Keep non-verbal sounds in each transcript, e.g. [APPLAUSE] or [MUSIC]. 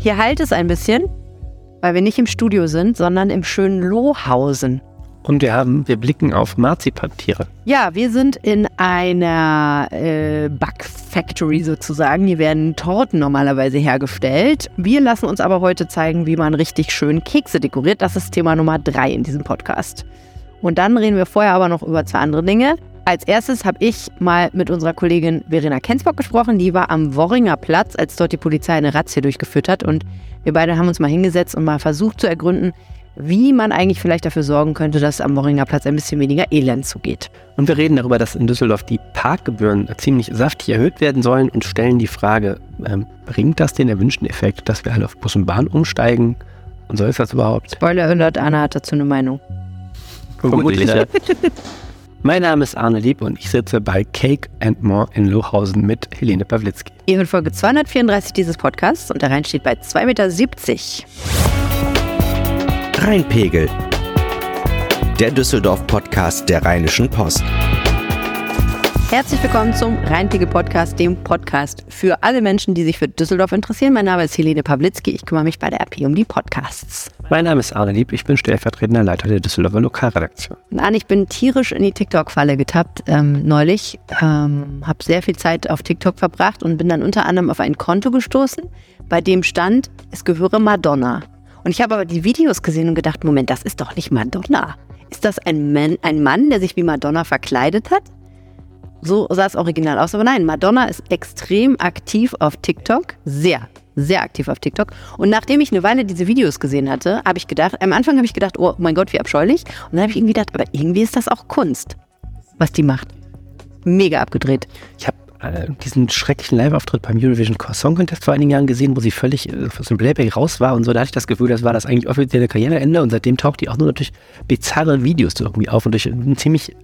Hier halt es ein bisschen, weil wir nicht im Studio sind, sondern im schönen Lohausen. Und wir haben, wir blicken auf Marzipantiere. Ja, wir sind in einer äh, Backfactory sozusagen. Hier werden Torten normalerweise hergestellt. Wir lassen uns aber heute zeigen, wie man richtig schön Kekse dekoriert. Das ist Thema Nummer drei in diesem Podcast. Und dann reden wir vorher aber noch über zwei andere Dinge. Als erstes habe ich mal mit unserer Kollegin Verena Kensbock gesprochen. Die war am Worringer Platz, als dort die Polizei eine Razzia durchgeführt hat. Und wir beide haben uns mal hingesetzt und mal versucht zu ergründen, wie man eigentlich vielleicht dafür sorgen könnte, dass am Worringer Platz ein bisschen weniger Elend zugeht. Und wir reden darüber, dass in Düsseldorf die Parkgebühren ziemlich saftig erhöht werden sollen und stellen die Frage, ähm, bringt das den erwünschten Effekt, dass wir alle auf Bus und Bahn umsteigen? Und so ist das überhaupt? Spoiler Alert, Anna hat dazu eine Meinung. Vermutlich. Mein Name ist Arne Lieb und ich sitze bei Cake and More in Lohausen mit Helene Pawlitzki. Ihr hört Folge 234 dieses Podcasts und der Rhein steht bei 2,70 Meter. Rheinpegel. Der Düsseldorf-Podcast der Rheinischen Post. Herzlich willkommen zum Rheinpegel-Podcast, dem Podcast für alle Menschen, die sich für Düsseldorf interessieren. Mein Name ist Helene Pawlitzki, ich kümmere mich bei der RP um die Podcasts. Mein Name ist Arne Lieb, ich bin stellvertretender Leiter der Düsseldorfer Lokalredaktion. Nein, ich bin tierisch in die TikTok-Falle getappt ähm, neulich. Ähm, habe sehr viel Zeit auf TikTok verbracht und bin dann unter anderem auf ein Konto gestoßen, bei dem stand, es gehöre Madonna. Und ich habe aber die Videos gesehen und gedacht, Moment, das ist doch nicht Madonna. Ist das ein Mann, ein Mann, der sich wie Madonna verkleidet hat? So sah es original aus. Aber nein, Madonna ist extrem aktiv auf TikTok. Sehr, sehr aktiv auf TikTok. Und nachdem ich eine Weile diese Videos gesehen hatte, habe ich gedacht, am Anfang habe ich gedacht, oh mein Gott, wie abscheulich. Und dann habe ich irgendwie gedacht, aber irgendwie ist das auch Kunst, was die macht. Mega abgedreht. Ich habe äh, diesen schrecklichen Live-Auftritt beim Eurovision Song Contest vor einigen Jahren gesehen, wo sie völlig äh, aus dem Playback raus war und so. Da hatte ich das Gefühl, das war das eigentlich offizielle Karriereende und seitdem taucht die auch nur natürlich bizarre Videos irgendwie auf und durch ein ziemlich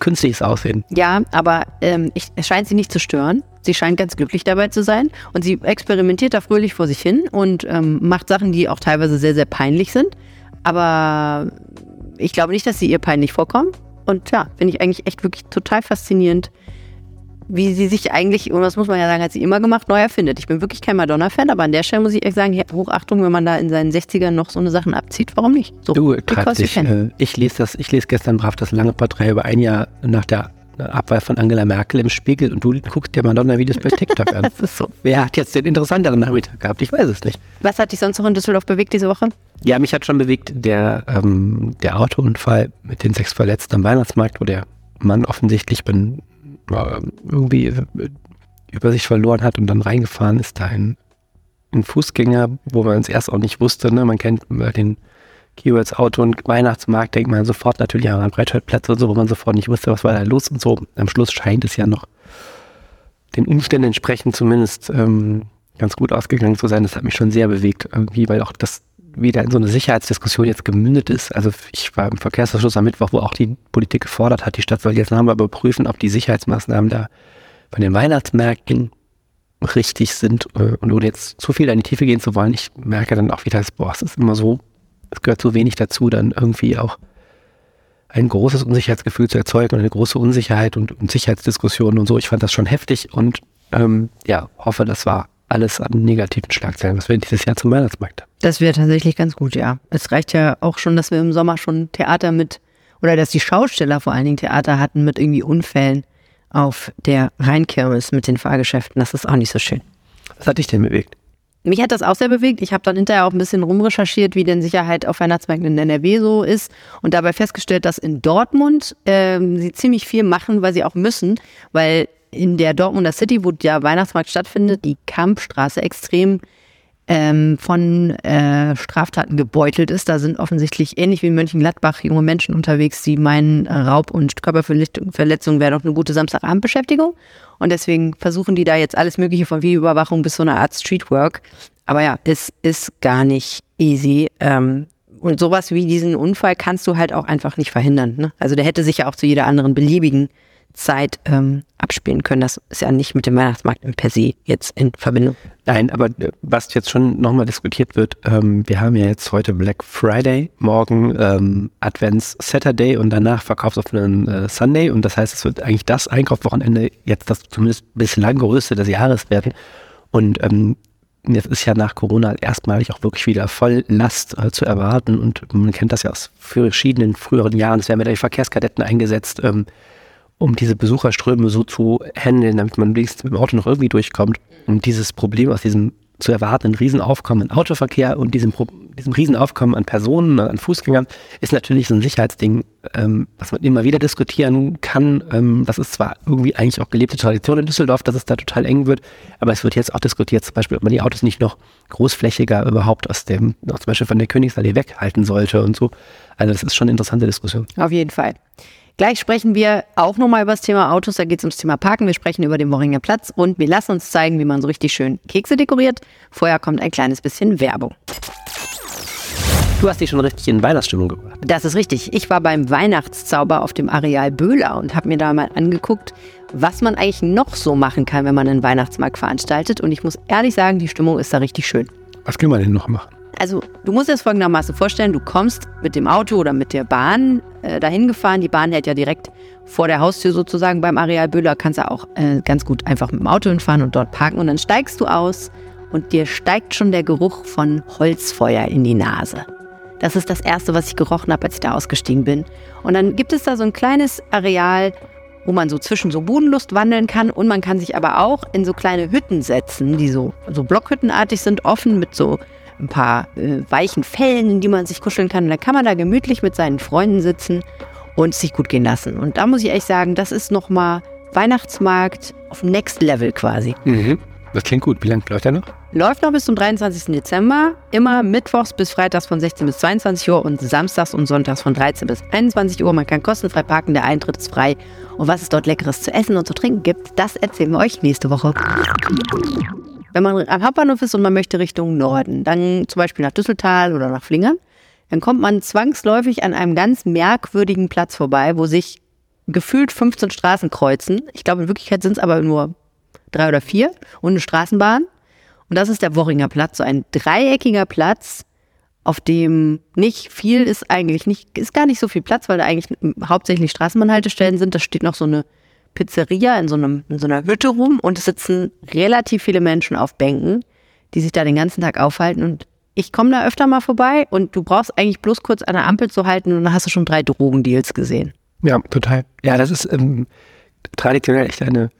künstliches Aussehen. Ja, aber ähm, ich, es scheint sie nicht zu stören. Sie scheint ganz glücklich dabei zu sein und sie experimentiert da fröhlich vor sich hin und ähm, macht Sachen, die auch teilweise sehr, sehr peinlich sind. Aber ich glaube nicht, dass sie ihr peinlich vorkommen. Und ja, finde ich eigentlich echt wirklich total faszinierend, wie sie sich eigentlich, und das muss man ja sagen, hat sie immer gemacht, neu erfindet. Ich bin wirklich kein Madonna-Fan, aber an der Stelle muss ich echt sagen, Hochachtung, wenn man da in seinen 60ern noch so eine Sachen abzieht, warum nicht? So, du, treibt dich. Äh, ich lese das, ich lese gestern brav das lange Porträt über ein Jahr nach der Abwahl von Angela Merkel im Spiegel und du guckst dir Madonna-Videos bei TikTok an. [LAUGHS] das ist so. Wer hat jetzt den interessanteren Nachmittag gehabt? Ich weiß es nicht. Was hat dich sonst noch in Düsseldorf bewegt diese Woche? Ja, mich hat schon bewegt der, ähm, der Autounfall mit den sechs Verletzten am Weihnachtsmarkt, wo der Mann offensichtlich bin, irgendwie äh, über sich verloren hat und dann reingefahren ist da ein, ein Fußgänger, wo man es erst auch nicht wusste. Ne? Man kennt den Keywords Auto und Weihnachtsmarkt, denkt man sofort natürlich an Breitscheidplätze und so, wo man sofort nicht wusste, was war da los und so. Am Schluss scheint es ja noch den Umständen entsprechend zumindest ähm, ganz gut ausgegangen zu sein. Das hat mich schon sehr bewegt, irgendwie, weil auch das wieder in so eine Sicherheitsdiskussion jetzt gemündet ist. Also ich war im Verkehrsausschuss am Mittwoch, wo auch die Politik gefordert hat, die Stadt soll jetzt nochmal überprüfen, ob die Sicherheitsmaßnahmen da bei den Weihnachtsmärkten richtig sind äh, und ohne jetzt zu viel in die Tiefe gehen zu wollen, ich merke dann auch wieder, boah, es ist immer so, es gehört so wenig dazu, dann irgendwie auch ein großes Unsicherheitsgefühl zu erzeugen und eine große Unsicherheit und, und Sicherheitsdiskussionen und so. Ich fand das schon heftig und ähm, ja, hoffe, das war alles an negativen Schlagzeilen, was wir dieses Jahr zum Weihnachtsmarkt haben. Das wäre tatsächlich ganz gut, ja. Es reicht ja auch schon, dass wir im Sommer schon Theater mit, oder dass die Schausteller vor allen Dingen Theater hatten mit irgendwie Unfällen auf der Rheinkirmes mit den Fahrgeschäften. Das ist auch nicht so schön. Was hat dich denn bewegt? Mich hat das auch sehr bewegt. Ich habe dann hinterher auch ein bisschen rumrecherchiert, wie denn Sicherheit auf Weihnachtsmärkten in NRW so ist und dabei festgestellt, dass in Dortmund ähm, sie ziemlich viel machen, weil sie auch müssen, weil in der Dortmunder City, wo der Weihnachtsmarkt stattfindet, die Kampfstraße extrem ähm, von äh, Straftaten gebeutelt ist. Da sind offensichtlich ähnlich wie in Mönchengladbach junge Menschen unterwegs, die meinen, Raub und Körperverletzung wäre doch eine gute Samstagabendbeschäftigung. Und deswegen versuchen die da jetzt alles Mögliche von Videoüberwachung bis so einer Art Streetwork. Aber ja, es ist gar nicht easy. Ähm, und sowas wie diesen Unfall kannst du halt auch einfach nicht verhindern. Ne? Also der hätte sich ja auch zu jeder anderen beliebigen Zeit ähm, abspielen können. Das ist ja nicht mit dem Weihnachtsmarkt per se jetzt in Verbindung. Nein, aber äh, was jetzt schon nochmal diskutiert wird, ähm, wir haben ja jetzt heute Black Friday, morgen ähm, Advents Saturday und danach verkaufsoffenen äh, Sunday und das heißt, es wird eigentlich das Einkaufswochenende jetzt das zumindest bislang größte des Jahres werden. Und ähm, jetzt ist ja nach Corona erstmalig auch wirklich wieder Volllast äh, zu erwarten und man kennt das ja aus verschiedenen früheren Jahren. Es werden wieder die Verkehrskadetten eingesetzt, ähm, um diese Besucherströme so zu handeln, damit man wenigstens mit dem Auto noch irgendwie durchkommt. Und dieses Problem aus diesem zu erwartenden Riesenaufkommen an Autoverkehr und diesem, diesem Riesenaufkommen an Personen, an Fußgängern, ist natürlich so ein Sicherheitsding, ähm, was man immer wieder diskutieren kann. Ähm, das ist zwar irgendwie eigentlich auch gelebte Tradition in Düsseldorf, dass es da total eng wird, aber es wird jetzt auch diskutiert, zum Beispiel, ob man die Autos nicht noch großflächiger überhaupt aus dem, noch zum Beispiel von der Königsallee weghalten sollte und so. Also das ist schon eine interessante Diskussion. Auf jeden Fall. Gleich sprechen wir auch nochmal über das Thema Autos. Da geht es ums Thema Parken. Wir sprechen über den Worringer Platz und wir lassen uns zeigen, wie man so richtig schön Kekse dekoriert. Vorher kommt ein kleines bisschen Werbung. Du hast dich schon richtig in Weihnachtsstimmung gebracht. Das ist richtig. Ich war beim Weihnachtszauber auf dem Areal Böhler und habe mir da mal angeguckt, was man eigentlich noch so machen kann, wenn man einen Weihnachtsmarkt veranstaltet. Und ich muss ehrlich sagen, die Stimmung ist da richtig schön. Was kann man denn noch machen? Also du musst dir das folgendermaßen vorstellen, du kommst mit dem Auto oder mit der Bahn äh, dahin gefahren. Die Bahn hält ja direkt vor der Haustür sozusagen beim Areal Böhler. Kannst du auch äh, ganz gut einfach mit dem Auto hinfahren und dort parken. Und dann steigst du aus und dir steigt schon der Geruch von Holzfeuer in die Nase. Das ist das Erste, was ich gerochen habe, als ich da ausgestiegen bin. Und dann gibt es da so ein kleines Areal, wo man so zwischen so Bodenlust wandeln kann und man kann sich aber auch in so kleine Hütten setzen, die so, so Blockhüttenartig sind, offen mit so ein paar äh, weichen Fellen, in die man sich kuscheln kann. Und dann kann man da gemütlich mit seinen Freunden sitzen und sich gut gehen lassen. Und da muss ich echt sagen, das ist nochmal Weihnachtsmarkt auf Next Level quasi. Mhm. Das klingt gut. Wie lange läuft der noch? Läuft noch bis zum 23. Dezember. Immer mittwochs bis freitags von 16 bis 22 Uhr und samstags und sonntags von 13 bis 21 Uhr. Man kann kostenfrei parken, der Eintritt ist frei. Und was es dort Leckeres zu essen und zu trinken gibt, das erzählen wir euch nächste Woche. Wenn man am Hauptbahnhof ist und man möchte Richtung Norden, dann zum Beispiel nach Düsseltal oder nach Flingern, dann kommt man zwangsläufig an einem ganz merkwürdigen Platz vorbei, wo sich gefühlt 15 Straßen kreuzen. Ich glaube, in Wirklichkeit sind es aber nur drei oder vier und eine Straßenbahn. Und das ist der Worringer Platz, so ein dreieckiger Platz, auf dem nicht viel ist eigentlich nicht, ist gar nicht so viel Platz, weil da eigentlich hauptsächlich Straßenbahnhaltestellen sind. Da steht noch so eine Pizzeria in so, einem, in so einer Hütte rum und es sitzen relativ viele Menschen auf Bänken, die sich da den ganzen Tag aufhalten. Und ich komme da öfter mal vorbei und du brauchst eigentlich bloß kurz an der Ampel zu halten und dann hast du schon drei Drogendeals gesehen. Ja, total. Ja, das ist ähm, traditionell echt eine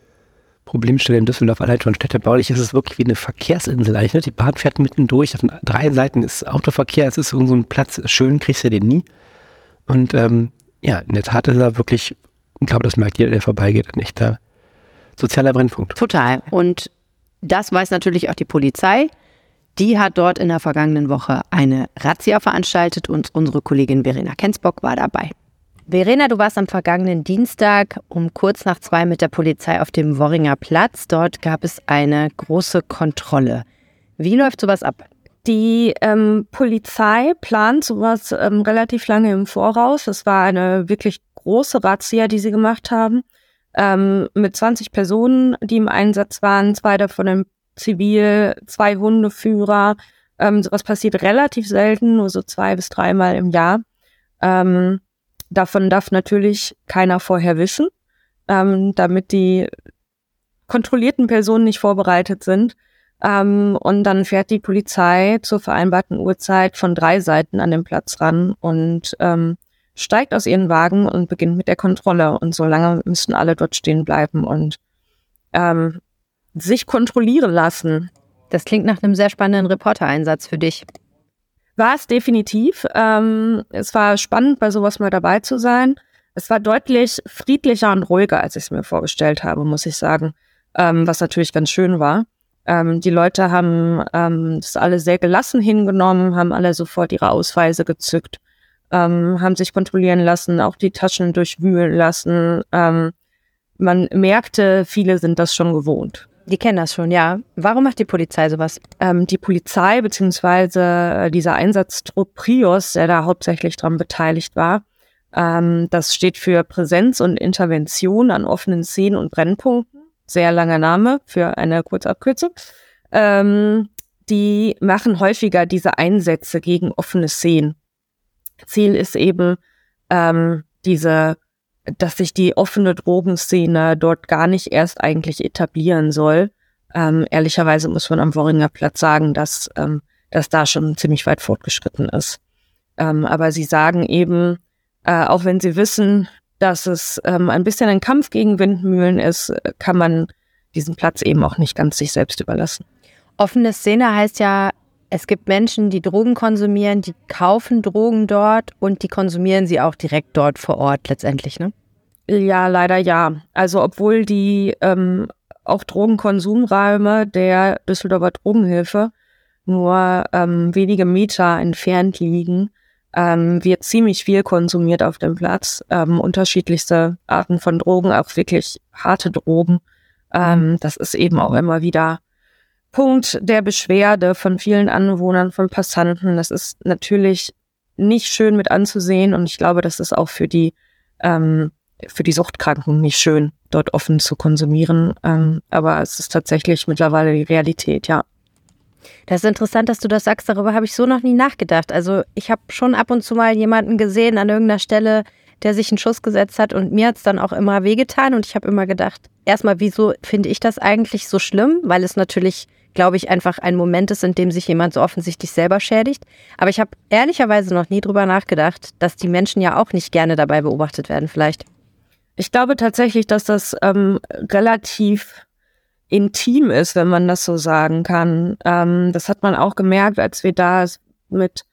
Problemstelle in Düsseldorf. Allein schon städtebaulich ist es wirklich wie eine Verkehrsinsel eigentlich. Ne? Die Bahn fährt mittendurch. Auf drei Seiten ist Autoverkehr. Es ist so ein Platz. Schön kriegst du den nie. Und ähm, ja, in der Tat ist er wirklich ich glaube, das merkt jeder, der vorbeigeht, ein echter sozialer Brennpunkt. Total. Und das weiß natürlich auch die Polizei. Die hat dort in der vergangenen Woche eine Razzia veranstaltet und unsere Kollegin Verena Kensbock war dabei. Verena, du warst am vergangenen Dienstag um kurz nach zwei mit der Polizei auf dem Worringer Platz. Dort gab es eine große Kontrolle. Wie läuft sowas ab? Die ähm, Polizei plant sowas ähm, relativ lange im Voraus. Es war eine wirklich große Razzia, die sie gemacht haben, ähm, mit 20 Personen, die im Einsatz waren, zwei davon im Zivil, zwei Hundeführer. Ähm, sowas passiert relativ selten, nur so zwei bis dreimal im Jahr. Ähm, davon darf natürlich keiner vorher wissen, ähm, damit die kontrollierten Personen nicht vorbereitet sind. Ähm, und dann fährt die Polizei zur vereinbarten Uhrzeit von drei Seiten an den Platz ran und ähm, steigt aus ihren Wagen und beginnt mit der Kontrolle. Und so lange müssen alle dort stehen bleiben und ähm, sich kontrollieren lassen. Das klingt nach einem sehr spannenden Reportereinsatz für dich. War es definitiv. Ähm, es war spannend, bei sowas mal dabei zu sein. Es war deutlich friedlicher und ruhiger, als ich es mir vorgestellt habe, muss ich sagen. Ähm, was natürlich ganz schön war. Ähm, die Leute haben ähm, das alle sehr gelassen hingenommen, haben alle sofort ihre Ausweise gezückt ähm, haben sich kontrollieren lassen, auch die Taschen durchwühlen lassen. Ähm, man merkte, viele sind das schon gewohnt. Die kennen das schon, ja. Warum macht die Polizei sowas? Ähm, die Polizei beziehungsweise äh, dieser Einsatztrupp Prios, der da hauptsächlich dran beteiligt war, ähm, das steht für Präsenz und Intervention an offenen Szenen und Brennpunkten. Sehr langer Name für eine Kurzabkürzung. Ähm, die machen häufiger diese Einsätze gegen offene Szenen. Ziel ist eben ähm, diese, dass sich die offene Drogenszene dort gar nicht erst eigentlich etablieren soll, Ähm, ehrlicherweise muss man am Worringer Platz sagen, dass, ähm, dass da schon ziemlich weit fortgeschritten ist. Ähm, aber sie sagen eben, äh, auch wenn sie wissen, dass es ähm, ein bisschen ein Kampf gegen Windmühlen ist, kann man diesen Platz eben auch nicht ganz sich selbst überlassen. Offene Szene heißt ja, es gibt Menschen, die Drogen konsumieren, die kaufen Drogen dort und die konsumieren sie auch direkt dort vor Ort letztendlich, ne? Ja, leider ja. Also obwohl die ähm, auch Drogenkonsumräume der Düsseldorfer Drogenhilfe nur ähm, wenige Meter entfernt liegen, ähm, wird ziemlich viel konsumiert auf dem Platz. Ähm, unterschiedlichste Arten von Drogen, auch wirklich harte Drogen. Ähm, das ist eben auch immer wieder Punkt der Beschwerde von vielen Anwohnern, von Passanten. Das ist natürlich nicht schön mit anzusehen und ich glaube, das ist auch für die ähm, für die Suchtkranken nicht schön, dort offen zu konsumieren. Ähm, aber es ist tatsächlich mittlerweile die Realität, ja. Das ist interessant, dass du das sagst. Darüber habe ich so noch nie nachgedacht. Also ich habe schon ab und zu mal jemanden gesehen an irgendeiner Stelle, der sich einen Schuss gesetzt hat und mir hat es dann auch immer wehgetan und ich habe immer gedacht, erstmal, wieso finde ich das eigentlich so schlimm? Weil es natürlich, glaube ich, einfach ein Moment ist, in dem sich jemand so offensichtlich selber schädigt. Aber ich habe ehrlicherweise noch nie drüber nachgedacht, dass die Menschen ja auch nicht gerne dabei beobachtet werden, vielleicht. Ich glaube tatsächlich, dass das ähm, relativ intim ist, wenn man das so sagen kann. Ähm, das hat man auch gemerkt, als wir da mit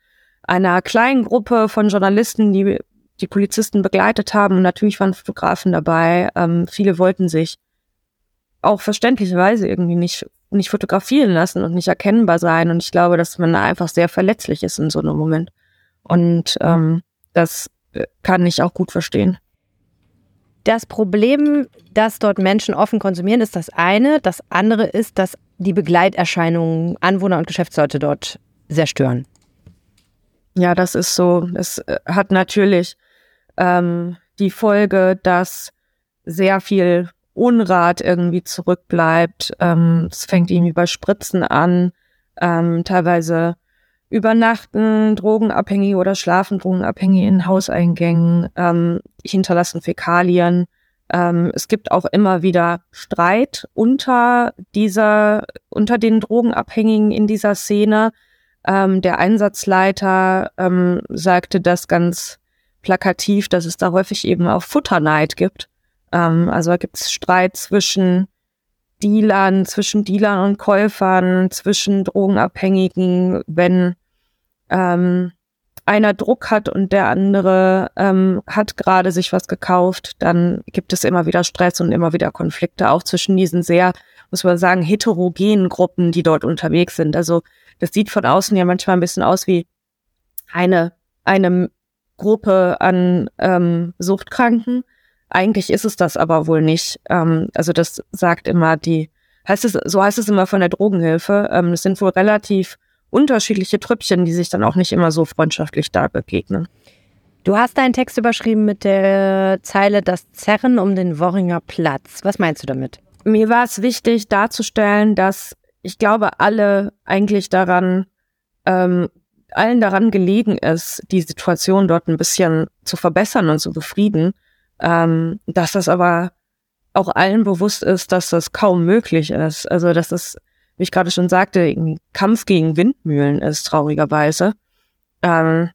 einer kleinen Gruppe von Journalisten, die die Polizisten begleitet haben. Und natürlich waren Fotografen dabei. Ähm, viele wollten sich auch verständlicherweise irgendwie nicht, nicht fotografieren lassen und nicht erkennbar sein. Und ich glaube, dass man da einfach sehr verletzlich ist in so einem Moment. Und ähm, das äh, kann ich auch gut verstehen. Das Problem, dass dort Menschen offen konsumieren, ist das eine. Das andere ist, dass die Begleiterscheinungen Anwohner und Geschäftsleute dort sehr stören. Ja, das ist so. Es äh, hat natürlich ähm, die Folge, dass sehr viel Unrat irgendwie zurückbleibt. Ähm, es fängt irgendwie bei Spritzen an, ähm, teilweise übernachten Drogenabhängige oder schlafen Drogenabhängige in Hauseingängen, ähm, hinterlassen Fäkalien. Ähm, es gibt auch immer wieder Streit unter dieser, unter den Drogenabhängigen in dieser Szene. Ähm, der Einsatzleiter ähm, sagte das ganz plakativ, dass es da häufig eben auch Futterneid gibt. Ähm, also da gibt es Streit zwischen Dealern, zwischen Dealern und Käufern, zwischen Drogenabhängigen, wenn ähm, einer Druck hat und der andere ähm, hat gerade sich was gekauft, dann gibt es immer wieder Stress und immer wieder Konflikte, auch zwischen diesen sehr, muss man sagen, heterogenen Gruppen, die dort unterwegs sind. Also das sieht von außen ja manchmal ein bisschen aus wie eine, eine Gruppe an ähm, Suchtkranken. Eigentlich ist es das aber wohl nicht. Ähm, also das sagt immer die, heißt es, so heißt es immer von der Drogenhilfe. Ähm, es sind wohl relativ unterschiedliche Trüppchen, die sich dann auch nicht immer so freundschaftlich da begegnen. Du hast deinen Text überschrieben mit der Zeile Das Zerren um den Worringer Platz. Was meinst du damit? Mir war es wichtig darzustellen, dass ich glaube, alle eigentlich daran, ähm, allen daran gelegen ist, die Situation dort ein bisschen zu verbessern und zu befrieden, ähm, dass das aber auch allen bewusst ist, dass das kaum möglich ist. Also, dass das wie ich gerade schon sagte, ein Kampf gegen Windmühlen ist, traurigerweise. Ähm,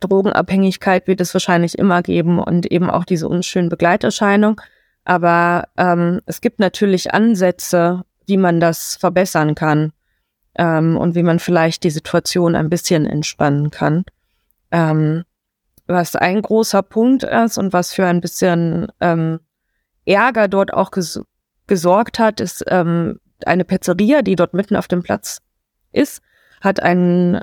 Drogenabhängigkeit wird es wahrscheinlich immer geben und eben auch diese unschönen Begleiterscheinungen. Aber ähm, es gibt natürlich Ansätze, wie man das verbessern kann ähm, und wie man vielleicht die Situation ein bisschen entspannen kann. Ähm, was ein großer Punkt ist und was für ein bisschen ähm, Ärger dort auch ges gesorgt hat, ist ähm, eine Pizzeria, die dort mitten auf dem Platz ist, hat einen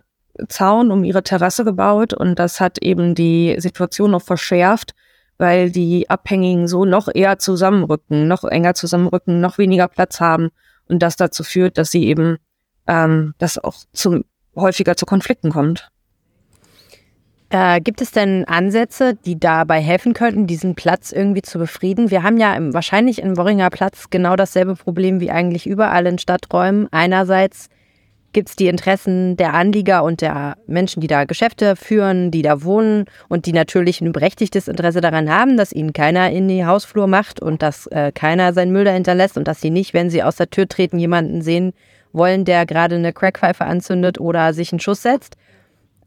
Zaun um ihre Terrasse gebaut und das hat eben die Situation noch verschärft, weil die Abhängigen so noch eher zusammenrücken, noch enger zusammenrücken, noch weniger Platz haben und das dazu führt, dass sie eben ähm, das auch zum häufiger zu Konflikten kommt. Äh, gibt es denn Ansätze, die dabei helfen könnten, diesen Platz irgendwie zu befrieden? Wir haben ja im, wahrscheinlich im Worringer Platz genau dasselbe Problem wie eigentlich überall in Stadträumen. Einerseits gibt es die Interessen der Anlieger und der Menschen, die da Geschäfte führen, die da wohnen und die natürlich ein berechtigtes Interesse daran haben, dass ihnen keiner in die Hausflur macht und dass äh, keiner seinen Müll da hinterlässt und dass sie nicht, wenn sie aus der Tür treten, jemanden sehen wollen, der gerade eine Crackpfeife anzündet oder sich einen Schuss setzt.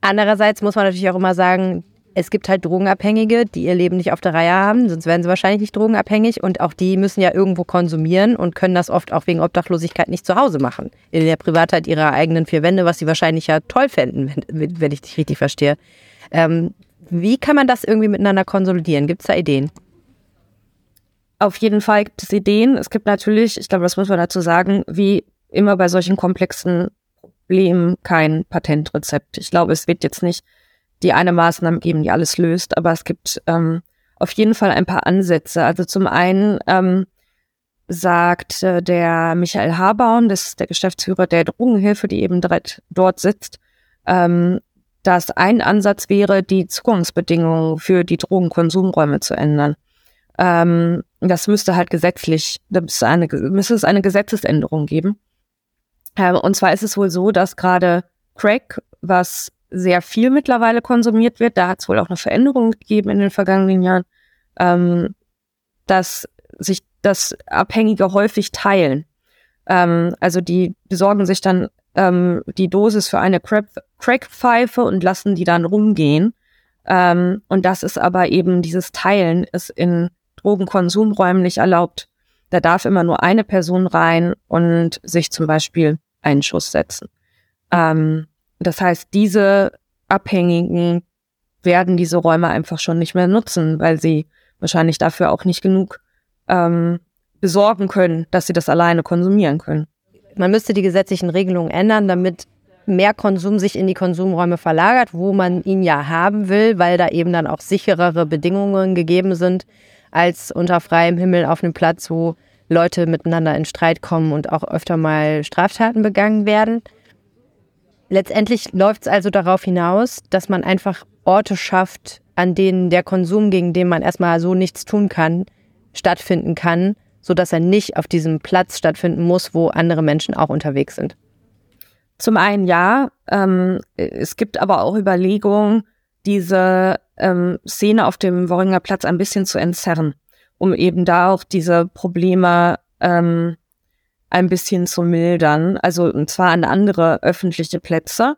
Andererseits muss man natürlich auch immer sagen, es gibt halt Drogenabhängige, die ihr Leben nicht auf der Reihe haben, sonst wären sie wahrscheinlich nicht drogenabhängig und auch die müssen ja irgendwo konsumieren und können das oft auch wegen Obdachlosigkeit nicht zu Hause machen. In der Privatheit ihrer eigenen vier Wände, was sie wahrscheinlich ja toll fänden, wenn, wenn ich dich richtig verstehe. Ähm, wie kann man das irgendwie miteinander konsolidieren? Gibt es da Ideen? Auf jeden Fall gibt es Ideen. Es gibt natürlich, ich glaube, das muss man dazu sagen, wie immer bei solchen komplexen Problemen kein Patentrezept. Ich glaube, es wird jetzt nicht die eine Maßnahme geben, die alles löst, aber es gibt ähm, auf jeden Fall ein paar Ansätze. Also zum einen ähm, sagt äh, der Michael Habaun, das ist der Geschäftsführer der Drogenhilfe, die eben direkt dort sitzt, ähm, dass ein Ansatz wäre, die Zugangsbedingungen für die Drogenkonsumräume zu ändern. Ähm, das müsste halt gesetzlich, da müsste, eine, müsste es eine Gesetzesänderung geben. Ähm, und zwar ist es wohl so, dass gerade Crack, was sehr viel mittlerweile konsumiert wird, da hat es wohl auch eine Veränderung gegeben in den vergangenen Jahren, ähm, dass sich das Abhängige häufig teilen. Ähm, also die besorgen sich dann ähm, die Dosis für eine Crackpfeife und lassen die dann rumgehen. Ähm, und das ist aber eben dieses Teilen ist in Drogenkonsumräumen nicht erlaubt. Da darf immer nur eine Person rein und sich zum Beispiel einen Schuss setzen. Ähm, das heißt, diese Abhängigen werden diese Räume einfach schon nicht mehr nutzen, weil sie wahrscheinlich dafür auch nicht genug ähm, besorgen können, dass sie das alleine konsumieren können. Man müsste die gesetzlichen Regelungen ändern, damit mehr Konsum sich in die Konsumräume verlagert, wo man ihn ja haben will, weil da eben dann auch sicherere Bedingungen gegeben sind, als unter freiem Himmel auf einem Platz, wo Leute miteinander in Streit kommen und auch öfter mal Straftaten begangen werden. Letztendlich läuft es also darauf hinaus, dass man einfach Orte schafft, an denen der Konsum, gegen den man erstmal so nichts tun kann, stattfinden kann, sodass er nicht auf diesem Platz stattfinden muss, wo andere Menschen auch unterwegs sind. Zum einen ja, ähm, es gibt aber auch Überlegungen, diese ähm, Szene auf dem Worringer Platz ein bisschen zu entzerren, um eben da auch diese Probleme ähm, ein bisschen zu mildern. Also und zwar an andere öffentliche Plätze.